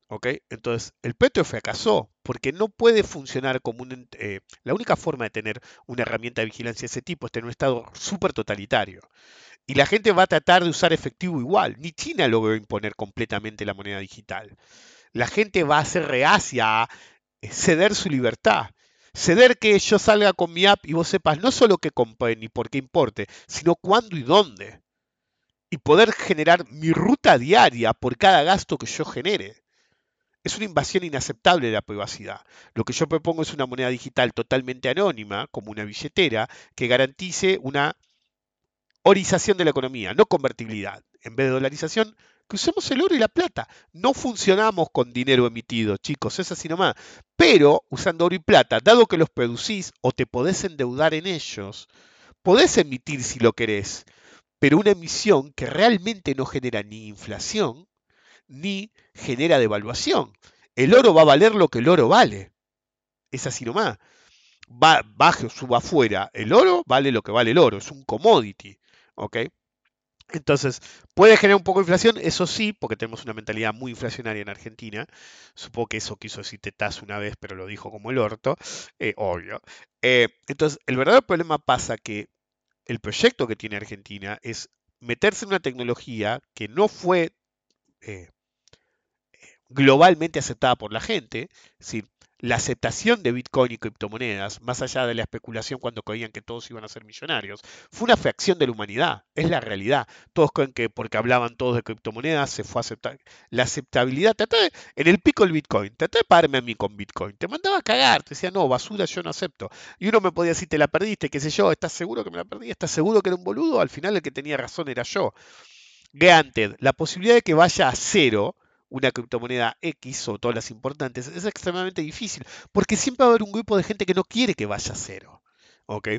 ¿Ok? Entonces, el petro fracasó porque no puede funcionar como un... Eh, la única forma de tener una herramienta de vigilancia de ese tipo es tener un estado súper totalitario. Y la gente va a tratar de usar efectivo igual. Ni China logró imponer completamente la moneda digital. La gente va a ser reacia a ceder su libertad. Ceder que yo salga con mi app y vos sepas no solo qué compré ni por qué importe, sino cuándo y dónde. Y poder generar mi ruta diaria por cada gasto que yo genere. Es una invasión inaceptable de la privacidad. Lo que yo propongo es una moneda digital totalmente anónima, como una billetera, que garantice una Orización de la economía, no convertibilidad. En vez de dolarización, que usemos el oro y la plata. No funcionamos con dinero emitido, chicos, es así nomás. Pero usando oro y plata, dado que los producís o te podés endeudar en ellos, podés emitir si lo querés, pero una emisión que realmente no genera ni inflación ni genera devaluación. El oro va a valer lo que el oro vale. Es así nomás. Va, baje o suba afuera, el oro vale lo que vale el oro, es un commodity. ¿Ok? Entonces, puede generar un poco de inflación, eso sí, porque tenemos una mentalidad muy inflacionaria en Argentina. Supongo que eso quiso decir Tetaz una vez, pero lo dijo como el orto, eh, obvio. Eh, entonces, el verdadero problema pasa que el proyecto que tiene Argentina es meterse en una tecnología que no fue eh, globalmente aceptada por la gente, es la aceptación de Bitcoin y criptomonedas, más allá de la especulación cuando creían que todos iban a ser millonarios, fue una fracción de la humanidad, es la realidad. Todos creen que porque hablaban todos de criptomonedas se fue a aceptar. La aceptabilidad, en el pico del Bitcoin, traté de pagarme a mí con Bitcoin, te mandaba a cagar, te decía, no, basura yo no acepto. Y uno me podía decir, te la perdiste, qué sé yo, ¿estás seguro que me la perdí? ¿Estás seguro que era un boludo? Al final el que tenía razón era yo. Granted, la posibilidad de que vaya a cero una criptomoneda X o todas las importantes, es extremadamente difícil, porque siempre va a haber un grupo de gente que no quiere que vaya a cero. ¿ok?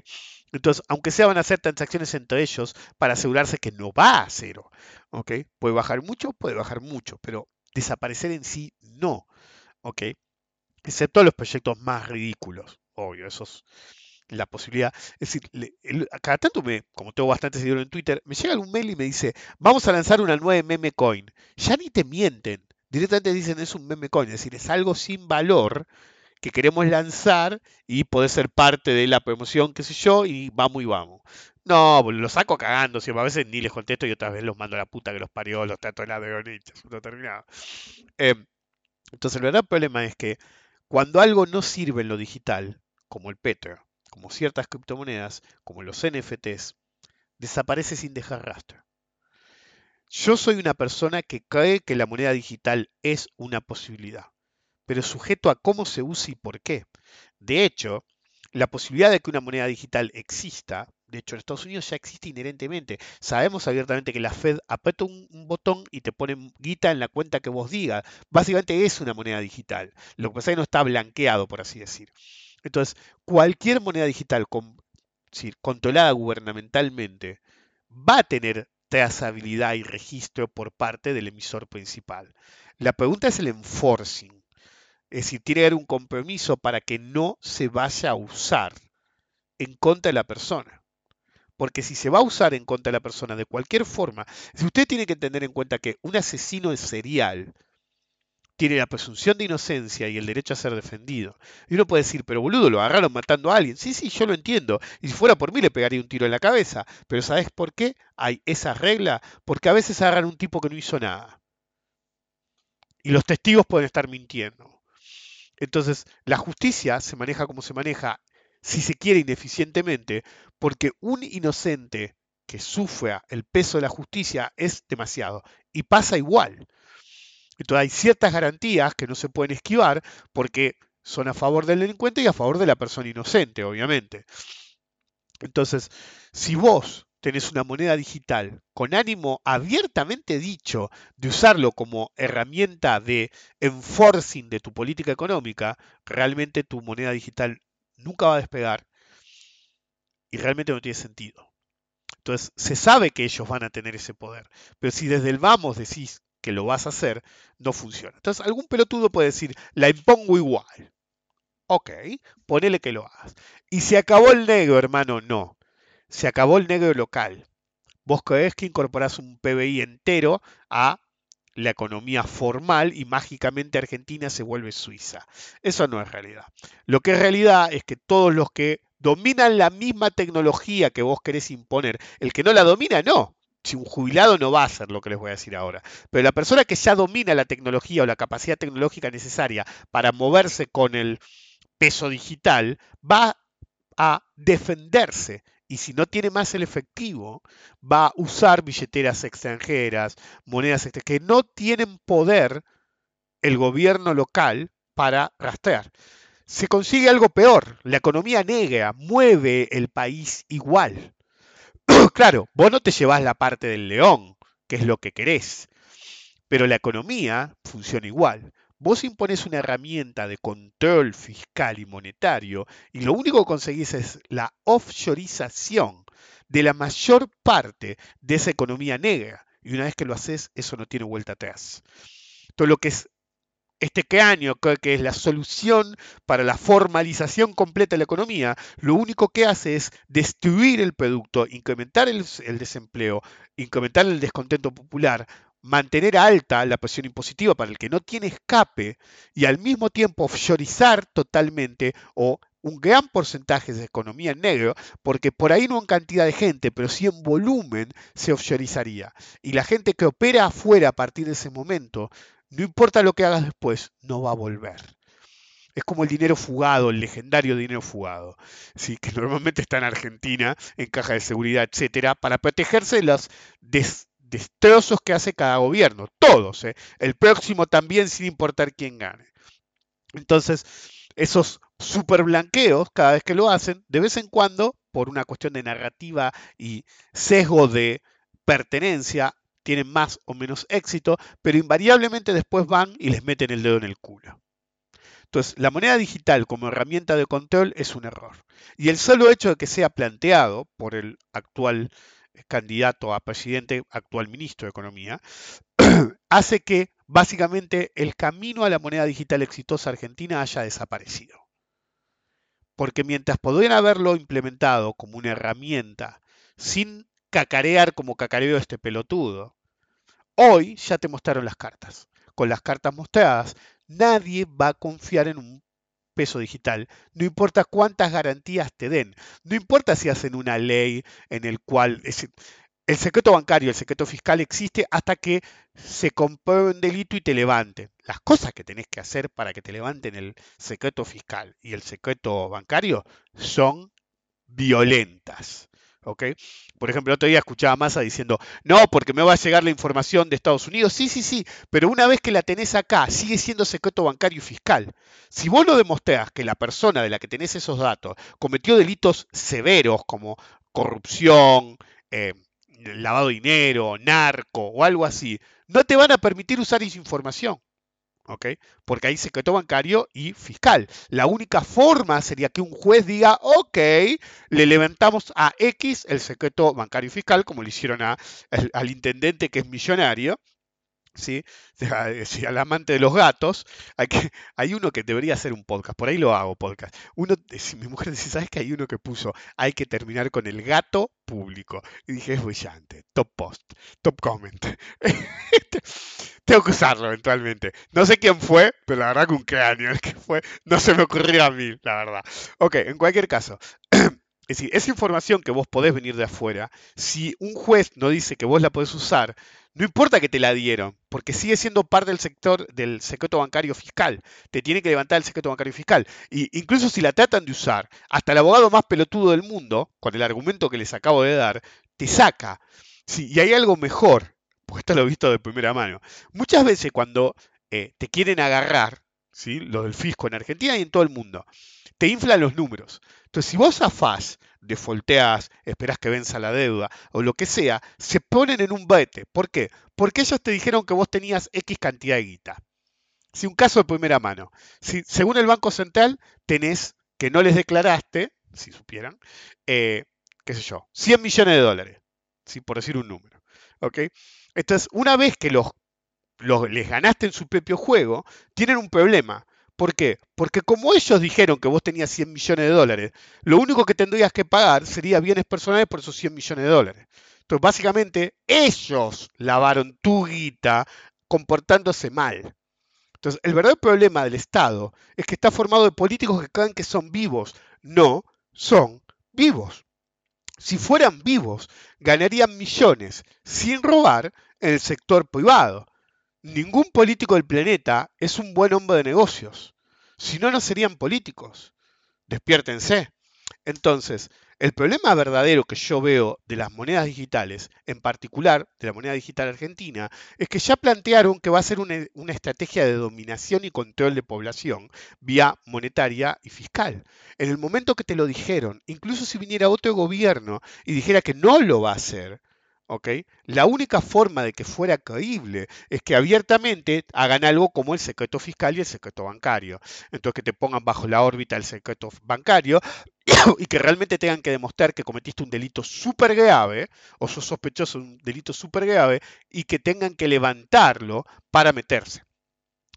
Entonces, aunque sea, van a hacer transacciones entre ellos para asegurarse que no va a cero. ¿ok? Puede bajar mucho, puede bajar mucho, pero desaparecer en sí no. ¿ok? Excepto los proyectos más ridículos, obvio, esos la posibilidad. Es decir, cada tanto me, como tengo bastante seguidores en Twitter, me llega algún mail y me dice, vamos a lanzar una nueva meme coin. Ya ni te mienten. Directamente dicen es un meme coin, es decir, es algo sin valor que queremos lanzar y poder ser parte de la promoción, qué sé yo, y vamos y vamos. No, lo saco cagando, si a veces ni les contesto y otras veces los mando a la puta que los parió, los trato de la de no terminado. Eh, entonces el verdadero problema es que cuando algo no sirve en lo digital, como el Petro, como ciertas criptomonedas, como los NFTs, desaparece sin dejar rastro. Yo soy una persona que cree que la moneda digital es una posibilidad, pero sujeto a cómo se usa y por qué. De hecho, la posibilidad de que una moneda digital exista, de hecho en Estados Unidos ya existe inherentemente. Sabemos abiertamente que la Fed aprieta un, botón y te pone guita en la cuenta que vos digas. Básicamente es una moneda digital. Lo que pasa es que no está blanqueado, por así decir. Entonces, cualquier moneda digital controlada gubernamentalmente va a tener trazabilidad y registro por parte del emisor principal. La pregunta es el enforcing. Es decir, tiene que haber un compromiso para que no se vaya a usar en contra de la persona. Porque si se va a usar en contra de la persona de cualquier forma, si usted tiene que tener en cuenta que un asesino serial tiene la presunción de inocencia y el derecho a ser defendido. Y uno puede decir, pero boludo, lo agarraron matando a alguien. Sí, sí, yo lo entiendo. Y si fuera por mí le pegaría un tiro en la cabeza. Pero ¿sabes por qué hay esa regla? Porque a veces agarran un tipo que no hizo nada. Y los testigos pueden estar mintiendo. Entonces, la justicia se maneja como se maneja, si se quiere ineficientemente, porque un inocente que sufra el peso de la justicia es demasiado. Y pasa igual. Entonces hay ciertas garantías que no se pueden esquivar porque son a favor del delincuente y a favor de la persona inocente, obviamente. Entonces, si vos tenés una moneda digital con ánimo abiertamente dicho de usarlo como herramienta de enforcing de tu política económica, realmente tu moneda digital nunca va a despegar y realmente no tiene sentido. Entonces, se sabe que ellos van a tener ese poder, pero si desde el vamos decís que lo vas a hacer, no funciona. Entonces, algún pelotudo puede decir, la impongo igual. Ok, ponele que lo hagas. Y se acabó el negro, hermano, no se acabó el negro local. Vos creés que incorporás un PBI entero a la economía formal y mágicamente Argentina se vuelve Suiza. Eso no es realidad. Lo que es realidad es que todos los que dominan la misma tecnología que vos querés imponer, el que no la domina, no. Si un jubilado no va a hacer lo que les voy a decir ahora. Pero la persona que ya domina la tecnología o la capacidad tecnológica necesaria para moverse con el peso digital, va a defenderse y si no tiene más el efectivo, va a usar billeteras extranjeras, monedas extranjeras, que no tienen poder el gobierno local para rastrear. Se consigue algo peor, la economía negra mueve el país igual. claro, vos no te llevas la parte del león, que es lo que querés, pero la economía funciona igual. Vos impones una herramienta de control fiscal y monetario y lo único que conseguís es la offshoreización de la mayor parte de esa economía negra. Y una vez que lo haces, eso no tiene vuelta atrás. Todo lo que es este cráneo, que es la solución para la formalización completa de la economía, lo único que hace es destruir el producto, incrementar el, el desempleo, incrementar el descontento popular, mantener alta la presión impositiva para el que no tiene escape y al mismo tiempo offshoreizar totalmente o un gran porcentaje de economía en negro, porque por ahí no en cantidad de gente, pero sí en volumen se offshoreizaría. Y la gente que opera afuera a partir de ese momento, no importa lo que hagas después, no va a volver. Es como el dinero fugado, el legendario dinero fugado, ¿sí? que normalmente está en Argentina, en caja de seguridad, etcétera, para protegerse de las destrozos que hace cada gobierno, todos, ¿eh? el próximo también sin importar quién gane. Entonces, esos super blanqueos, cada vez que lo hacen, de vez en cuando, por una cuestión de narrativa y sesgo de pertenencia, tienen más o menos éxito, pero invariablemente después van y les meten el dedo en el culo. Entonces, la moneda digital como herramienta de control es un error. Y el solo hecho de que sea planteado por el actual candidato a presidente, actual ministro de Economía, hace que básicamente el camino a la moneda digital exitosa argentina haya desaparecido. Porque mientras podrían haberlo implementado como una herramienta sin cacarear como cacareó este pelotudo, hoy ya te mostraron las cartas. Con las cartas mostradas, nadie va a confiar en un peso digital, no importa cuántas garantías te den, no importa si hacen una ley en el cual el secreto bancario, el secreto fiscal existe hasta que se compruebe un delito y te levanten. Las cosas que tenés que hacer para que te levanten el secreto fiscal y el secreto bancario son violentas. Por ejemplo, el otro día escuchaba a Massa diciendo, no, porque me va a llegar la información de Estados Unidos. Sí, sí, sí, pero una vez que la tenés acá, sigue siendo secreto bancario y fiscal. Si vos no demostrás que la persona de la que tenés esos datos cometió delitos severos como corrupción, eh, lavado de dinero, narco o algo así, no te van a permitir usar esa información. Porque hay secreto bancario y fiscal. La única forma sería que un juez diga, ok, le levantamos a X el secreto bancario y fiscal, como le hicieron al intendente que es millonario, ¿sí? al amante de los gatos, hay uno que debería hacer un podcast, por ahí lo hago podcast. Uno, mi mujer dice, ¿sabes que hay uno que puso, hay que terminar con el gato público? Y dije, es brillante, top post, top comment. Tengo que usarlo eventualmente. No sé quién fue, pero la verdad que un cráneo el que fue, no se me ocurrió a mí, la verdad. Ok, en cualquier caso. Es decir, esa información que vos podés venir de afuera, si un juez no dice que vos la podés usar, no importa que te la dieron, porque sigue siendo parte del sector del secreto bancario fiscal. Te tiene que levantar el secreto bancario fiscal. Y incluso si la tratan de usar, hasta el abogado más pelotudo del mundo, con el argumento que les acabo de dar, te saca. Sí, y hay algo mejor, porque esto lo he visto de primera mano. Muchas veces cuando eh, te quieren agarrar, ¿sí? lo del fisco en Argentina y en todo el mundo, te inflan los números. Entonces, si vos zafás defolteas, esperas que venza la deuda o lo que sea, se ponen en un bete. ¿Por qué? Porque ellos te dijeron que vos tenías X cantidad de guita. Si un caso de primera mano, si según el Banco Central tenés que no les declaraste, si supieran, eh, qué sé yo, 100 millones de dólares, por decir un número. ¿Ok? Entonces, una vez que los, los, les ganaste en su propio juego, tienen un problema. ¿Por qué? Porque como ellos dijeron que vos tenías 100 millones de dólares, lo único que tendrías que pagar sería bienes personales por esos 100 millones de dólares. Entonces, básicamente, ellos lavaron tu guita comportándose mal. Entonces, el verdadero problema del Estado es que está formado de políticos que creen que son vivos. No son vivos. Si fueran vivos, ganarían millones sin robar en el sector privado. Ningún político del planeta es un buen hombre de negocios. Si no, no serían políticos. Despiértense. Entonces, el problema verdadero que yo veo de las monedas digitales, en particular de la moneda digital argentina, es que ya plantearon que va a ser una, estrategia de dominación y control de población vía monetaria y fiscal. En el momento que te lo dijeron, incluso si viniera otro gobierno y dijera que no lo va a hacer, la única forma de que fuera creíble es que abiertamente hagan algo como el secreto fiscal y el secreto bancario. Entonces que te pongan bajo la órbita el secreto bancario y que realmente tengan que demostrar que cometiste un delito súper grave o sos sospechoso de un delito súper grave y que tengan que levantarlo para meterse.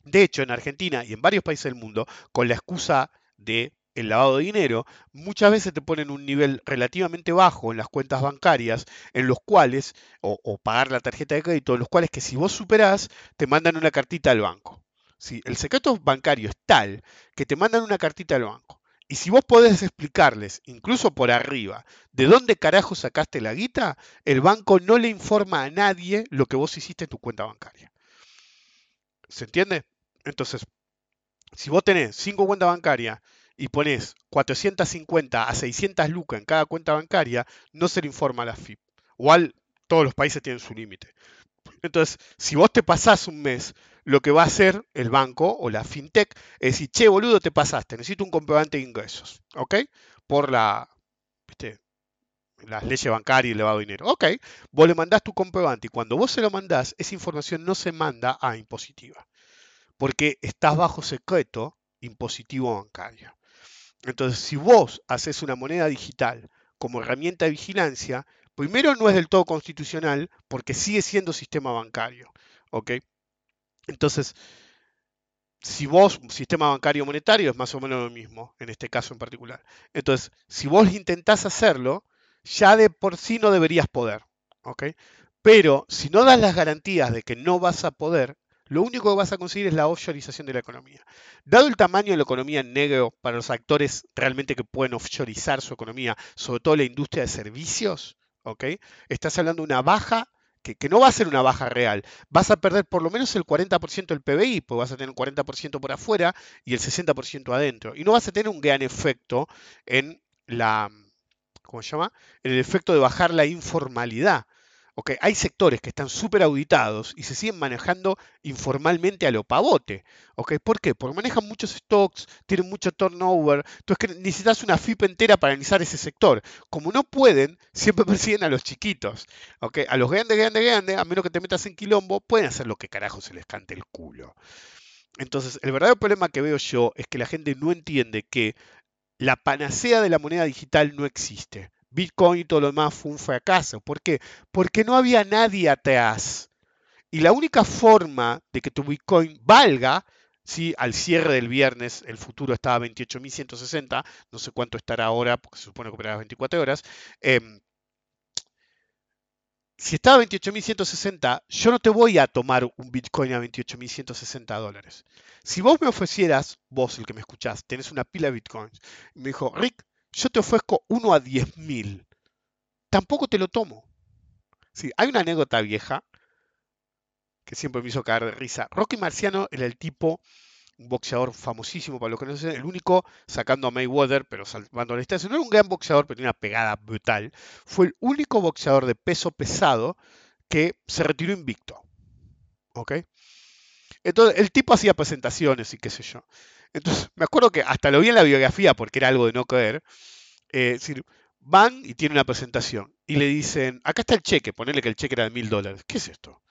De hecho, en Argentina y en varios países del mundo, con la excusa de el lavado de dinero, muchas veces te ponen un nivel relativamente bajo en las cuentas bancarias, en los cuales, o, pagar la tarjeta de crédito, en los cuales que si vos superás, te mandan una cartita al banco. El secreto bancario es tal que te mandan una cartita al banco. Y si vos podés explicarles, incluso por arriba, de dónde carajo sacaste la guita, el banco no le informa a nadie lo que vos hiciste en tu cuenta bancaria. ¿Se entiende? Entonces, si vos tenés cinco cuentas bancarias y pones 450 a 600 lucas en cada cuenta bancaria, no se le informa a la FIP. Igual todos los países tienen su límite. Entonces, si vos te pasás un mes, lo que va a hacer el banco o la fintech es decir, che, boludo, te pasaste, necesito un comprobante de ingresos, ¿ok? Por la, ¿viste? las leyes bancarias y lavado de dinero. Ok, vos le mandás tu comprobante y cuando vos se lo mandás, esa información no se manda a impositiva, porque estás bajo secreto impositivo bancario. Entonces, si vos haces una moneda digital como herramienta de vigilancia, primero no es del todo constitucional porque sigue siendo sistema bancario. ¿ok? Entonces, si vos, sistema bancario monetario es más o menos lo mismo, en este caso en particular. Entonces, si vos intentás hacerlo, ya de por sí no deberías poder. ¿ok? Pero si no das las garantías de que no vas a poder, lo único que vas a conseguir es la offshoreización de la economía. Dado el tamaño de la economía en negro para los actores realmente que pueden offshoreizar su economía, sobre todo la industria de servicios, ¿ok? Estás hablando de una baja que, no va a ser una baja real. Vas a perder por lo menos el 40% del PBI, porque vas a tener un 40% por afuera y el 60% adentro. Y no vas a tener un gran efecto en la, ¿cómo se llama? En el efecto de bajar la informalidad. Okay, hay sectores que están súper auditados y se siguen manejando informalmente a lo pavote. Okay, ¿Por qué? Porque manejan muchos stocks, tienen mucho turnover. Entonces necesitas una FIP entera para analizar ese sector. Como no pueden, siempre persiguen a los chiquitos. Okay, a los grandes, grandes, grandes, a menos que te metas en quilombo, pueden hacer lo que carajo se les cante el culo. Entonces, el verdadero problema que veo yo es que la gente no entiende que la panacea de la moneda digital no existe. Bitcoin y todo lo demás fue un fracaso. ¿Por qué? Porque no había nadie atrás. Y la única forma de que tu Bitcoin valga, si al cierre del viernes el futuro estaba a 28.160, no sé cuánto estará ahora, porque se supone que operará 24 horas, em, si estaba a 28.160, yo no te voy a tomar un Bitcoin a 28.160 dólares. Si vos me ofrecieras, vos el que me escuchás, tenés una pila de Bitcoins, y me dijo, Rick, yo te ofrezco uno a 10.000. Tampoco te lo tomo. Sí, hay una anécdota vieja que siempre me hizo caer de risa. Rocky Marciano era el tipo, un boxeador famosísimo para los que no conocen, el único, sacando a Mayweather, pero salvando la distancia, no era un gran boxeador, pero tenía una pegada brutal. Fue el único boxeador de peso pesado que se retiró invicto. ¿Ok? Entonces, el tipo hacía presentaciones y qué sé yo. Entonces, me acuerdo que hasta lo vi en la biografía porque era algo de no creer. Eh, decir, van y tienen una presentación y le dicen, acá está el cheque, ponerle que el cheque era de mil dólares. ¿Qué es esto?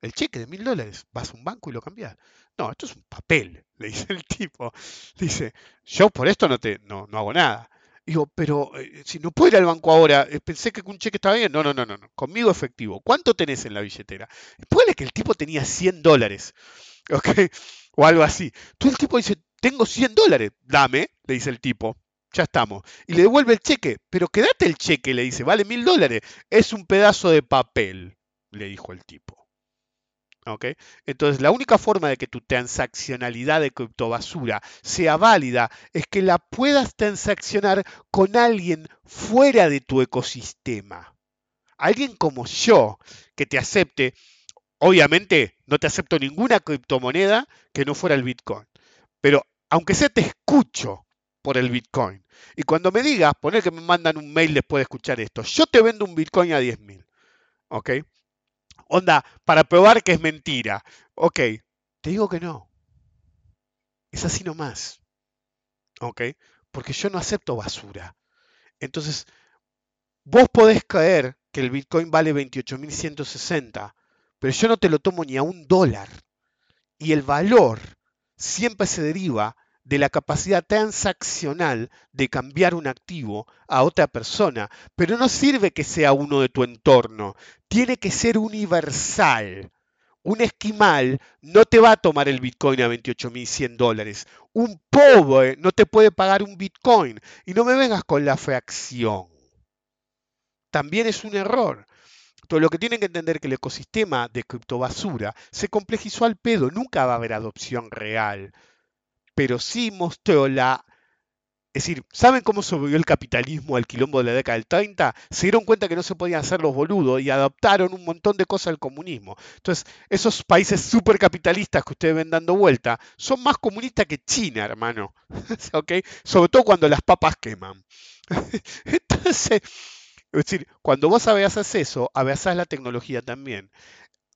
El cheque de mil dólares, vas a un banco y lo cambias. No, esto es un papel, le dice el tipo. Dice, yo por esto no, te, no, no hago nada. Digo, pero eh, si no puedo ir al banco ahora, eh, pensé que un cheque estaba bien. No, no, no, no. Conmigo efectivo. ¿Cuánto tenés en la billetera? Puede que el tipo tenía 100 dólares. ¿Ok? O algo así. Tú el tipo dice, tengo 100 dólares, dame, le dice el tipo. Ya estamos. Y le devuelve el cheque. Pero quédate el cheque, le dice, vale mil dólares. Es un pedazo de papel, le dijo el tipo. ¿Ok? Entonces, la única forma de que tu transaccionalidad de criptobasura sea válida es que la puedas transaccionar con alguien fuera de tu ecosistema. Alguien como yo, que te acepte. Obviamente, no te acepto ninguna criptomoneda que no fuera el Bitcoin. Pero aunque sea te escucho por el Bitcoin. Y cuando me digas, poner que me mandan un mail después de escuchar esto, yo te vendo un Bitcoin a 10.000. ¿Ok? Onda, para probar que es mentira. Ok, te digo que no. Es así nomás. ¿Ok? Porque yo no acepto basura. Entonces, vos podés creer que el Bitcoin vale 28.160, pero yo no te lo tomo ni a un dólar. Y el valor siempre se deriva de la capacidad transaccional de cambiar un activo a otra persona, pero no sirve que sea uno de tu entorno, tiene que ser universal. Un esquimal no te va a tomar el Bitcoin a 28.100 dólares. Un pobre no te puede pagar un Bitcoin. Y no me vengas con la fracción. También es un error. Todo lo que tienen que entender que el ecosistema de criptobasura se complejizó al pedo, nunca va a haber adopción real, pero sí mostró la... Es decir, ¿saben cómo sobrevivió el capitalismo al quilombo de la década del 30? Se dieron cuenta que no se podían hacer los boludos y adoptaron un montón de cosas al comunismo. Entonces, esos países supercapitalistas que ustedes ven dando vuelta son más comunistas que China, hermano. ¿Okay? Sobre todo cuando las papas queman. Entonces, es decir, cuando vos abeasas eso, abeasas la tecnología también.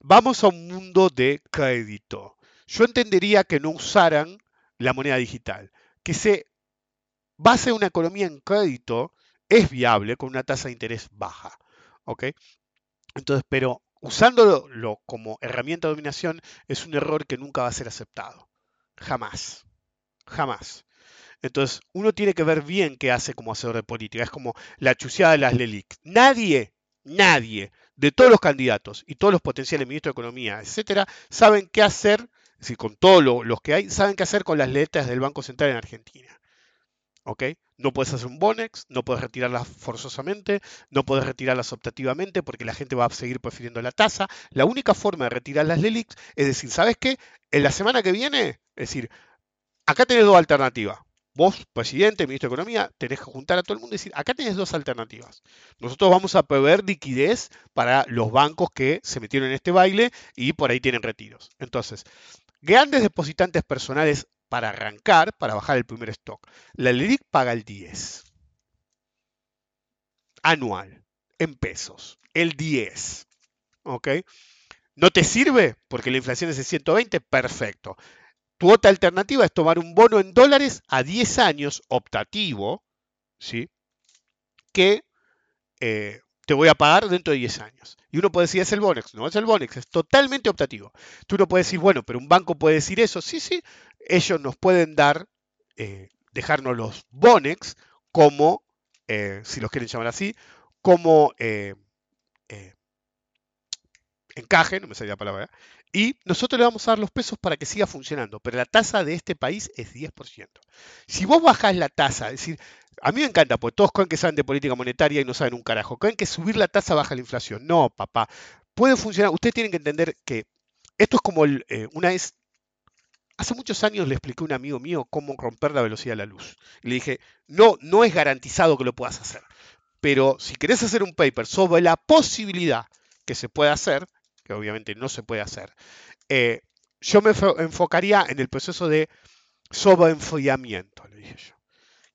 Vamos a un mundo de crédito. Yo entendería que no usaran la moneda digital, que se base una economía en crédito es viable con una tasa de interés baja. ¿ok? Entonces, pero usándolo como herramienta de dominación es un error que nunca va a ser aceptado. Jamás. Jamás. Entonces, uno tiene que ver bien qué hace como hacedor de política. Es como la chuciada de las LELIC. Nadie, nadie de todos los candidatos y todos los potenciales ministros de Economía, etcétera, saben qué hacer, es decir, con todos los que hay, saben qué hacer con las letras del Banco Central en Argentina. ¿ok? No puedes hacer un Bonex, no puedes retirarlas forzosamente, no puedes retirarlas optativamente porque la gente va a seguir prefiriendo la tasa. La única forma de retirar las LELIX es decir, ¿sabes qué? En la semana que viene, es decir, acá tenés dos alternativas. Vos, presidente, ministro de Economía, tenés que juntar a todo el mundo y decir, acá tenés dos alternativas. Nosotros vamos a proveer liquidez para los bancos que se metieron en este baile y por ahí tienen retiros. Entonces, grandes depositantes personales para arrancar, para bajar el primer stock. La LELIC paga el 10 anual en pesos, el 10. ¿Ok? ¿No te sirve? Porque la inflación es de 120, perfecto. Tu otra alternativa es tomar un bono en dólares a 10 años optativo, ¿sí? Que eh, te voy a pagar dentro de 10 años. Y uno puede decir, es el Bonex. No es el Bonex, es totalmente optativo. Tú no puedes decir, bueno, pero un banco puede decir eso. Sí, sí, ellos nos pueden dar, eh, dejarnos los Bonex como, eh, si los quieren llamar así, como eh, encaje, no me salía la palabra, y nosotros le vamos a dar los pesos para que siga funcionando, pero la tasa de este país es 10%. Si vos bajás la tasa, es decir, a mí me encanta, porque todos creen que saben de política monetaria y no saben un carajo, creen que subir la tasa baja la inflación. No, papá, puede funcionar. Ustedes tienen que entender que esto es como una vez Hace muchos años le expliqué a un amigo mío cómo romper la velocidad de la luz. Le dije, no, no es garantizado que lo puedas hacer. Pero si querés hacer un paper sobre la posibilidad que se pueda hacer, que obviamente no se puede hacer, eh, yo me enfocaría en el proceso de sobreenfollamiento, le dije yo.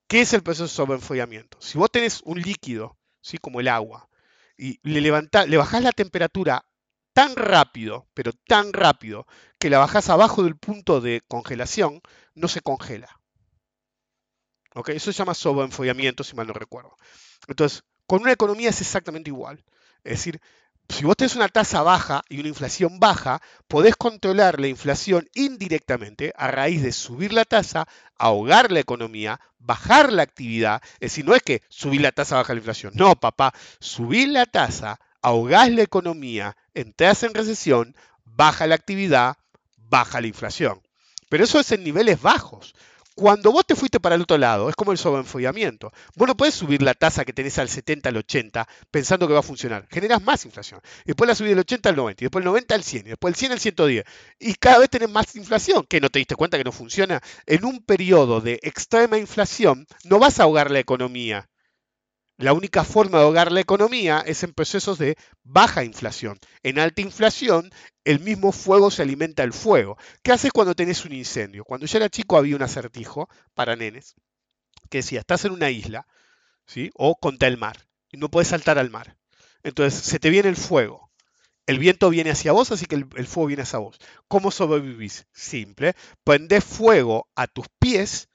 ¿Qué es el proceso de sobreenfollamiento? Si vos tenés un líquido, ¿sí? como el agua, y le, le bajás la temperatura tan rápido, pero tan rápido, que la bajas abajo del punto de congelación, no se congela. ¿Ok? Eso se llama sobreenfollamiento, si mal no recuerdo. Entonces, con una economía es exactamente igual. Es decir, si vos tenés una tasa baja y una inflación baja, podés controlar la inflación indirectamente a raíz de subir la tasa, ahogar la economía, bajar la actividad. Es decir, no es que subir la tasa baja la inflación. No, papá, subir la tasa, ahogás la economía, entras en recesión, baja la actividad, baja la inflación. Pero eso es en niveles bajos. Cuando vos te fuiste para el otro lado, es como el sobreenfollamiento. Vos no podés subir la tasa que tenés al 70 al 80 pensando que va a funcionar. Generás más inflación. después la subís del 80 al 90, y después el 90 al 100, y después el 100 al 110. Y cada vez tenés más inflación, que no te diste cuenta que no funciona. En un periodo de extrema inflación, no vas a ahogar la economía. La única forma de ahogar la economía es en procesos de baja inflación. En alta inflación, el mismo fuego se alimenta del fuego. ¿Qué haces cuando tenés un incendio? Cuando yo era chico había un acertijo para nenes que decía, estás en una isla, ¿sí? O contra el mar, y no puedes saltar al mar. Entonces, se te viene el fuego. El viento viene hacia vos, así que el, el fuego viene hacia vos. ¿Cómo sobrevivís? Simple. Prendés fuego a tus pies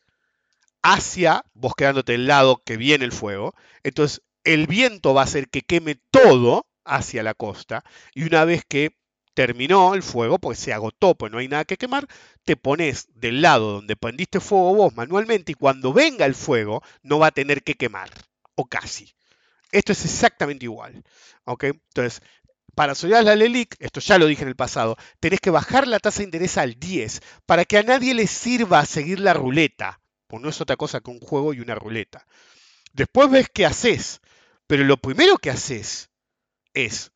hacia, vos quedándote del lado que viene el fuego, entonces el viento va a hacer que queme todo hacia la costa y una vez que terminó el fuego, pues se agotó, pues no hay nada que quemar, te pones del lado donde prendiste fuego vos manualmente y cuando venga el fuego no va a tener que quemar, o casi. Esto es exactamente igual. ¿ok? Entonces, para soñar la LELIC, esto ya lo dije en el pasado, tenés que bajar la tasa de interés al 10 para que a nadie le sirva seguir la ruleta pues no es otra cosa que un juego y una ruleta. Después ves qué haces, pero lo primero que haces es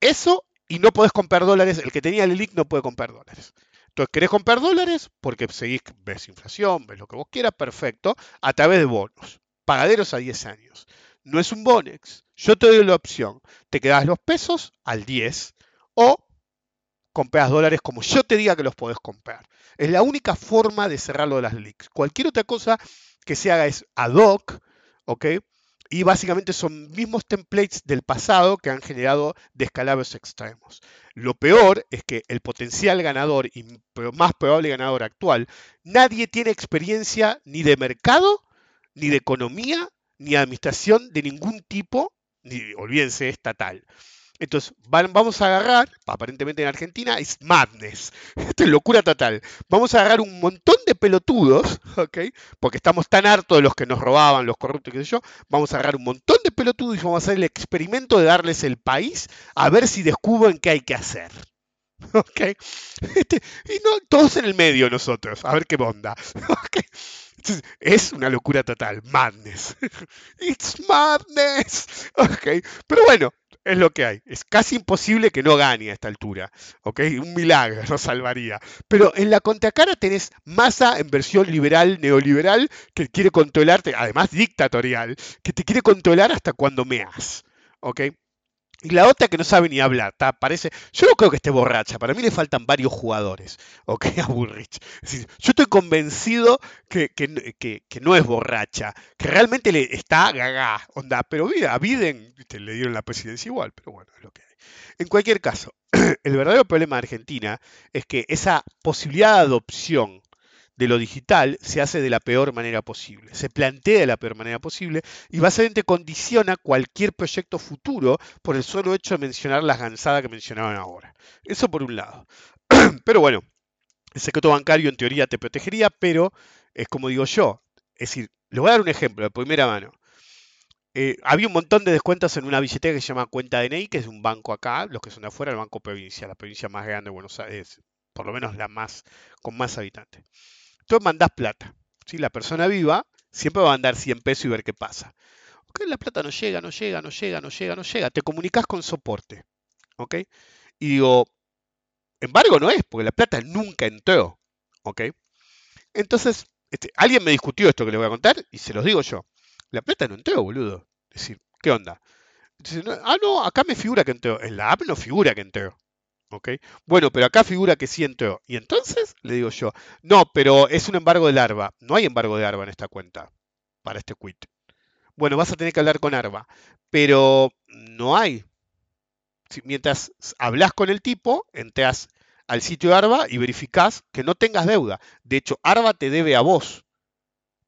eso y no podés comprar dólares. El que tenía el ELIC no puede comprar dólares. Entonces, ¿querés comprar dólares? Porque seguís, ves inflación, ves lo que vos quieras, perfecto, a través de bonos, pagaderos a 10 años. No es un Bonex. Yo te doy la opción. Te quedas los pesos al 10 o compras dólares como yo te diga que los podés comprar. Es la única forma de cerrarlo de las leaks. Cualquier otra cosa que se haga es ad hoc, ¿ok? Y básicamente son mismos templates del pasado que han generado descalabros extremos. Lo peor es que el potencial ganador y más probable ganador actual, nadie tiene experiencia ni de mercado, ni de economía, ni de administración de ningún tipo, ni olvídense estatal. Entonces, vamos a agarrar, aparentemente en Argentina, es madness. Esto es locura total. Vamos a agarrar un montón de pelotudos, ¿ok? Porque estamos tan hartos de los que nos robaban, los corruptos, qué sé yo. Vamos a agarrar un montón de pelotudos y vamos a hacer el experimento de darles el país a ver si descubren qué hay que hacer. ¿Ok? Este, y no, todos en el medio nosotros, a ver qué onda. ¿Ok? Es una locura total, madness. It's madness. Ok, pero bueno, es lo que hay. Es casi imposible que no gane a esta altura. ¿Ok? Un milagro nos salvaría. Pero en la contracara tenés masa en versión liberal, neoliberal, que quiere controlarte, además dictatorial, que te quiere controlar hasta cuando meas. ¿Ok? Y la otra que no sabe ni hablar, parece. Yo no creo que esté borracha, para mí le faltan varios jugadores, ¿ok? A Bullrich. yo estoy convencido que, no es borracha, que realmente le está gaga, onda. Pero mira, a Biden le dieron la presidencia igual, pero bueno, es lo que hay. En cualquier caso, el verdadero problema de Argentina es que esa posibilidad de adopción de lo digital se hace de la peor manera posible, se plantea de la peor manera posible y básicamente condiciona cualquier proyecto futuro por el solo hecho de mencionar las gansadas que mencionaban ahora. Eso por un lado. Pero bueno, el secreto bancario en teoría te protegería, pero es como digo yo, es decir, le voy a dar un ejemplo de primera mano. Eh, había un montón de descuentos en una billetera que se llama Cuenta DNI, que es un banco acá, los que son de afuera, el Banco Provincia, la provincia más grande de Buenos Aires, por lo menos la más con más habitantes. Tú mandás plata. ¿sí? La persona viva siempre va a mandar 100 pesos y ver qué pasa. Ok, la plata no llega, no llega, no llega, no llega, no llega. Te comunicas con soporte. ¿Ok? Y digo, embargo no es, porque la plata nunca entró. ¿Ok? Entonces, este, alguien me discutió esto que le voy a contar y se los digo yo. La plata no entró, boludo. Es decir, ¿qué onda? ah, no, acá me figura que entró. En la app no figura que entró. Bueno, pero acá figura que sí entró. Y entonces le digo yo, no, pero es un embargo de larva. No hay embargo de ARBA en esta cuenta para este quit. Bueno, vas a tener que hablar con ARBA, pero no hay. mientras hablas con el tipo, entras al sitio de ARBA y verificás que no tengas deuda. De hecho, ARBA te debe a vos,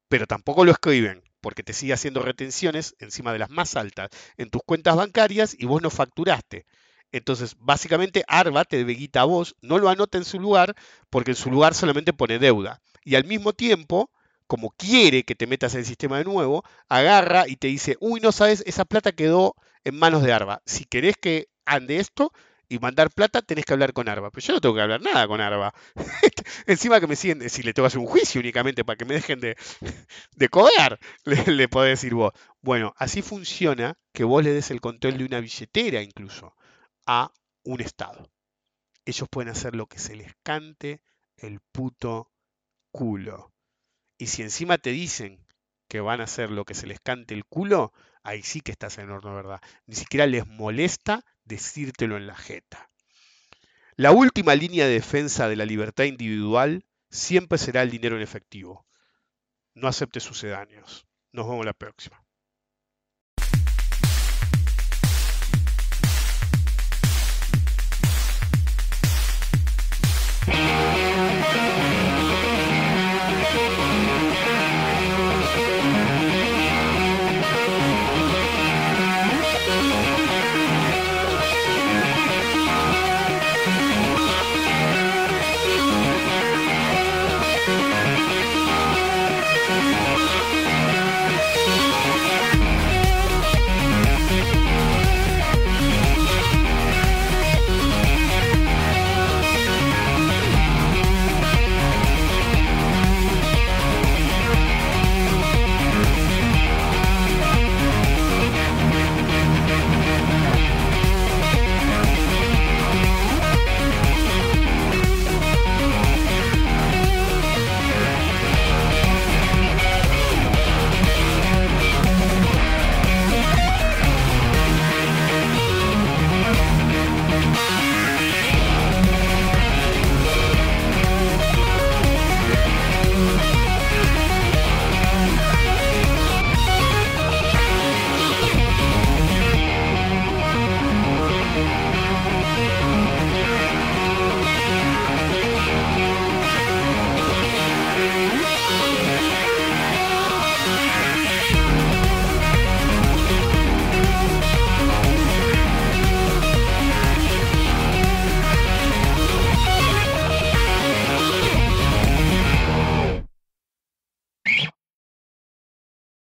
pero tampoco lo escriben porque te sigue haciendo retenciones encima de las más altas en tus cuentas bancarias y vos no facturaste. Entonces, básicamente, Arba te debe guita a vos, no lo anota en su lugar, porque en su lugar solamente pone deuda. Y al mismo tiempo, como quiere que te metas en el sistema de nuevo, agarra y te dice, uy, no sabes, esa plata quedó en manos de Arba. Si querés que ande esto y mandar plata, tenés que hablar con Arba. Pero yo no tengo que hablar nada con Arba. Encima que me siguen, si le tengo que hacer un juicio únicamente para que me dejen de, de cobrar, le, le podés decir vos. Bueno, así funciona que vos le des el control de una billetera incluso a un Estado. Ellos pueden hacer lo que se les cante el puto culo. Y si encima te dicen que van a hacer lo que se les cante el culo, ahí sí que estás en horno, ¿verdad? Ni siquiera les molesta decírtelo en la jeta. La última línea de defensa de la libertad individual siempre será el dinero en efectivo. No acepte sucedáneos. Nos vemos la próxima.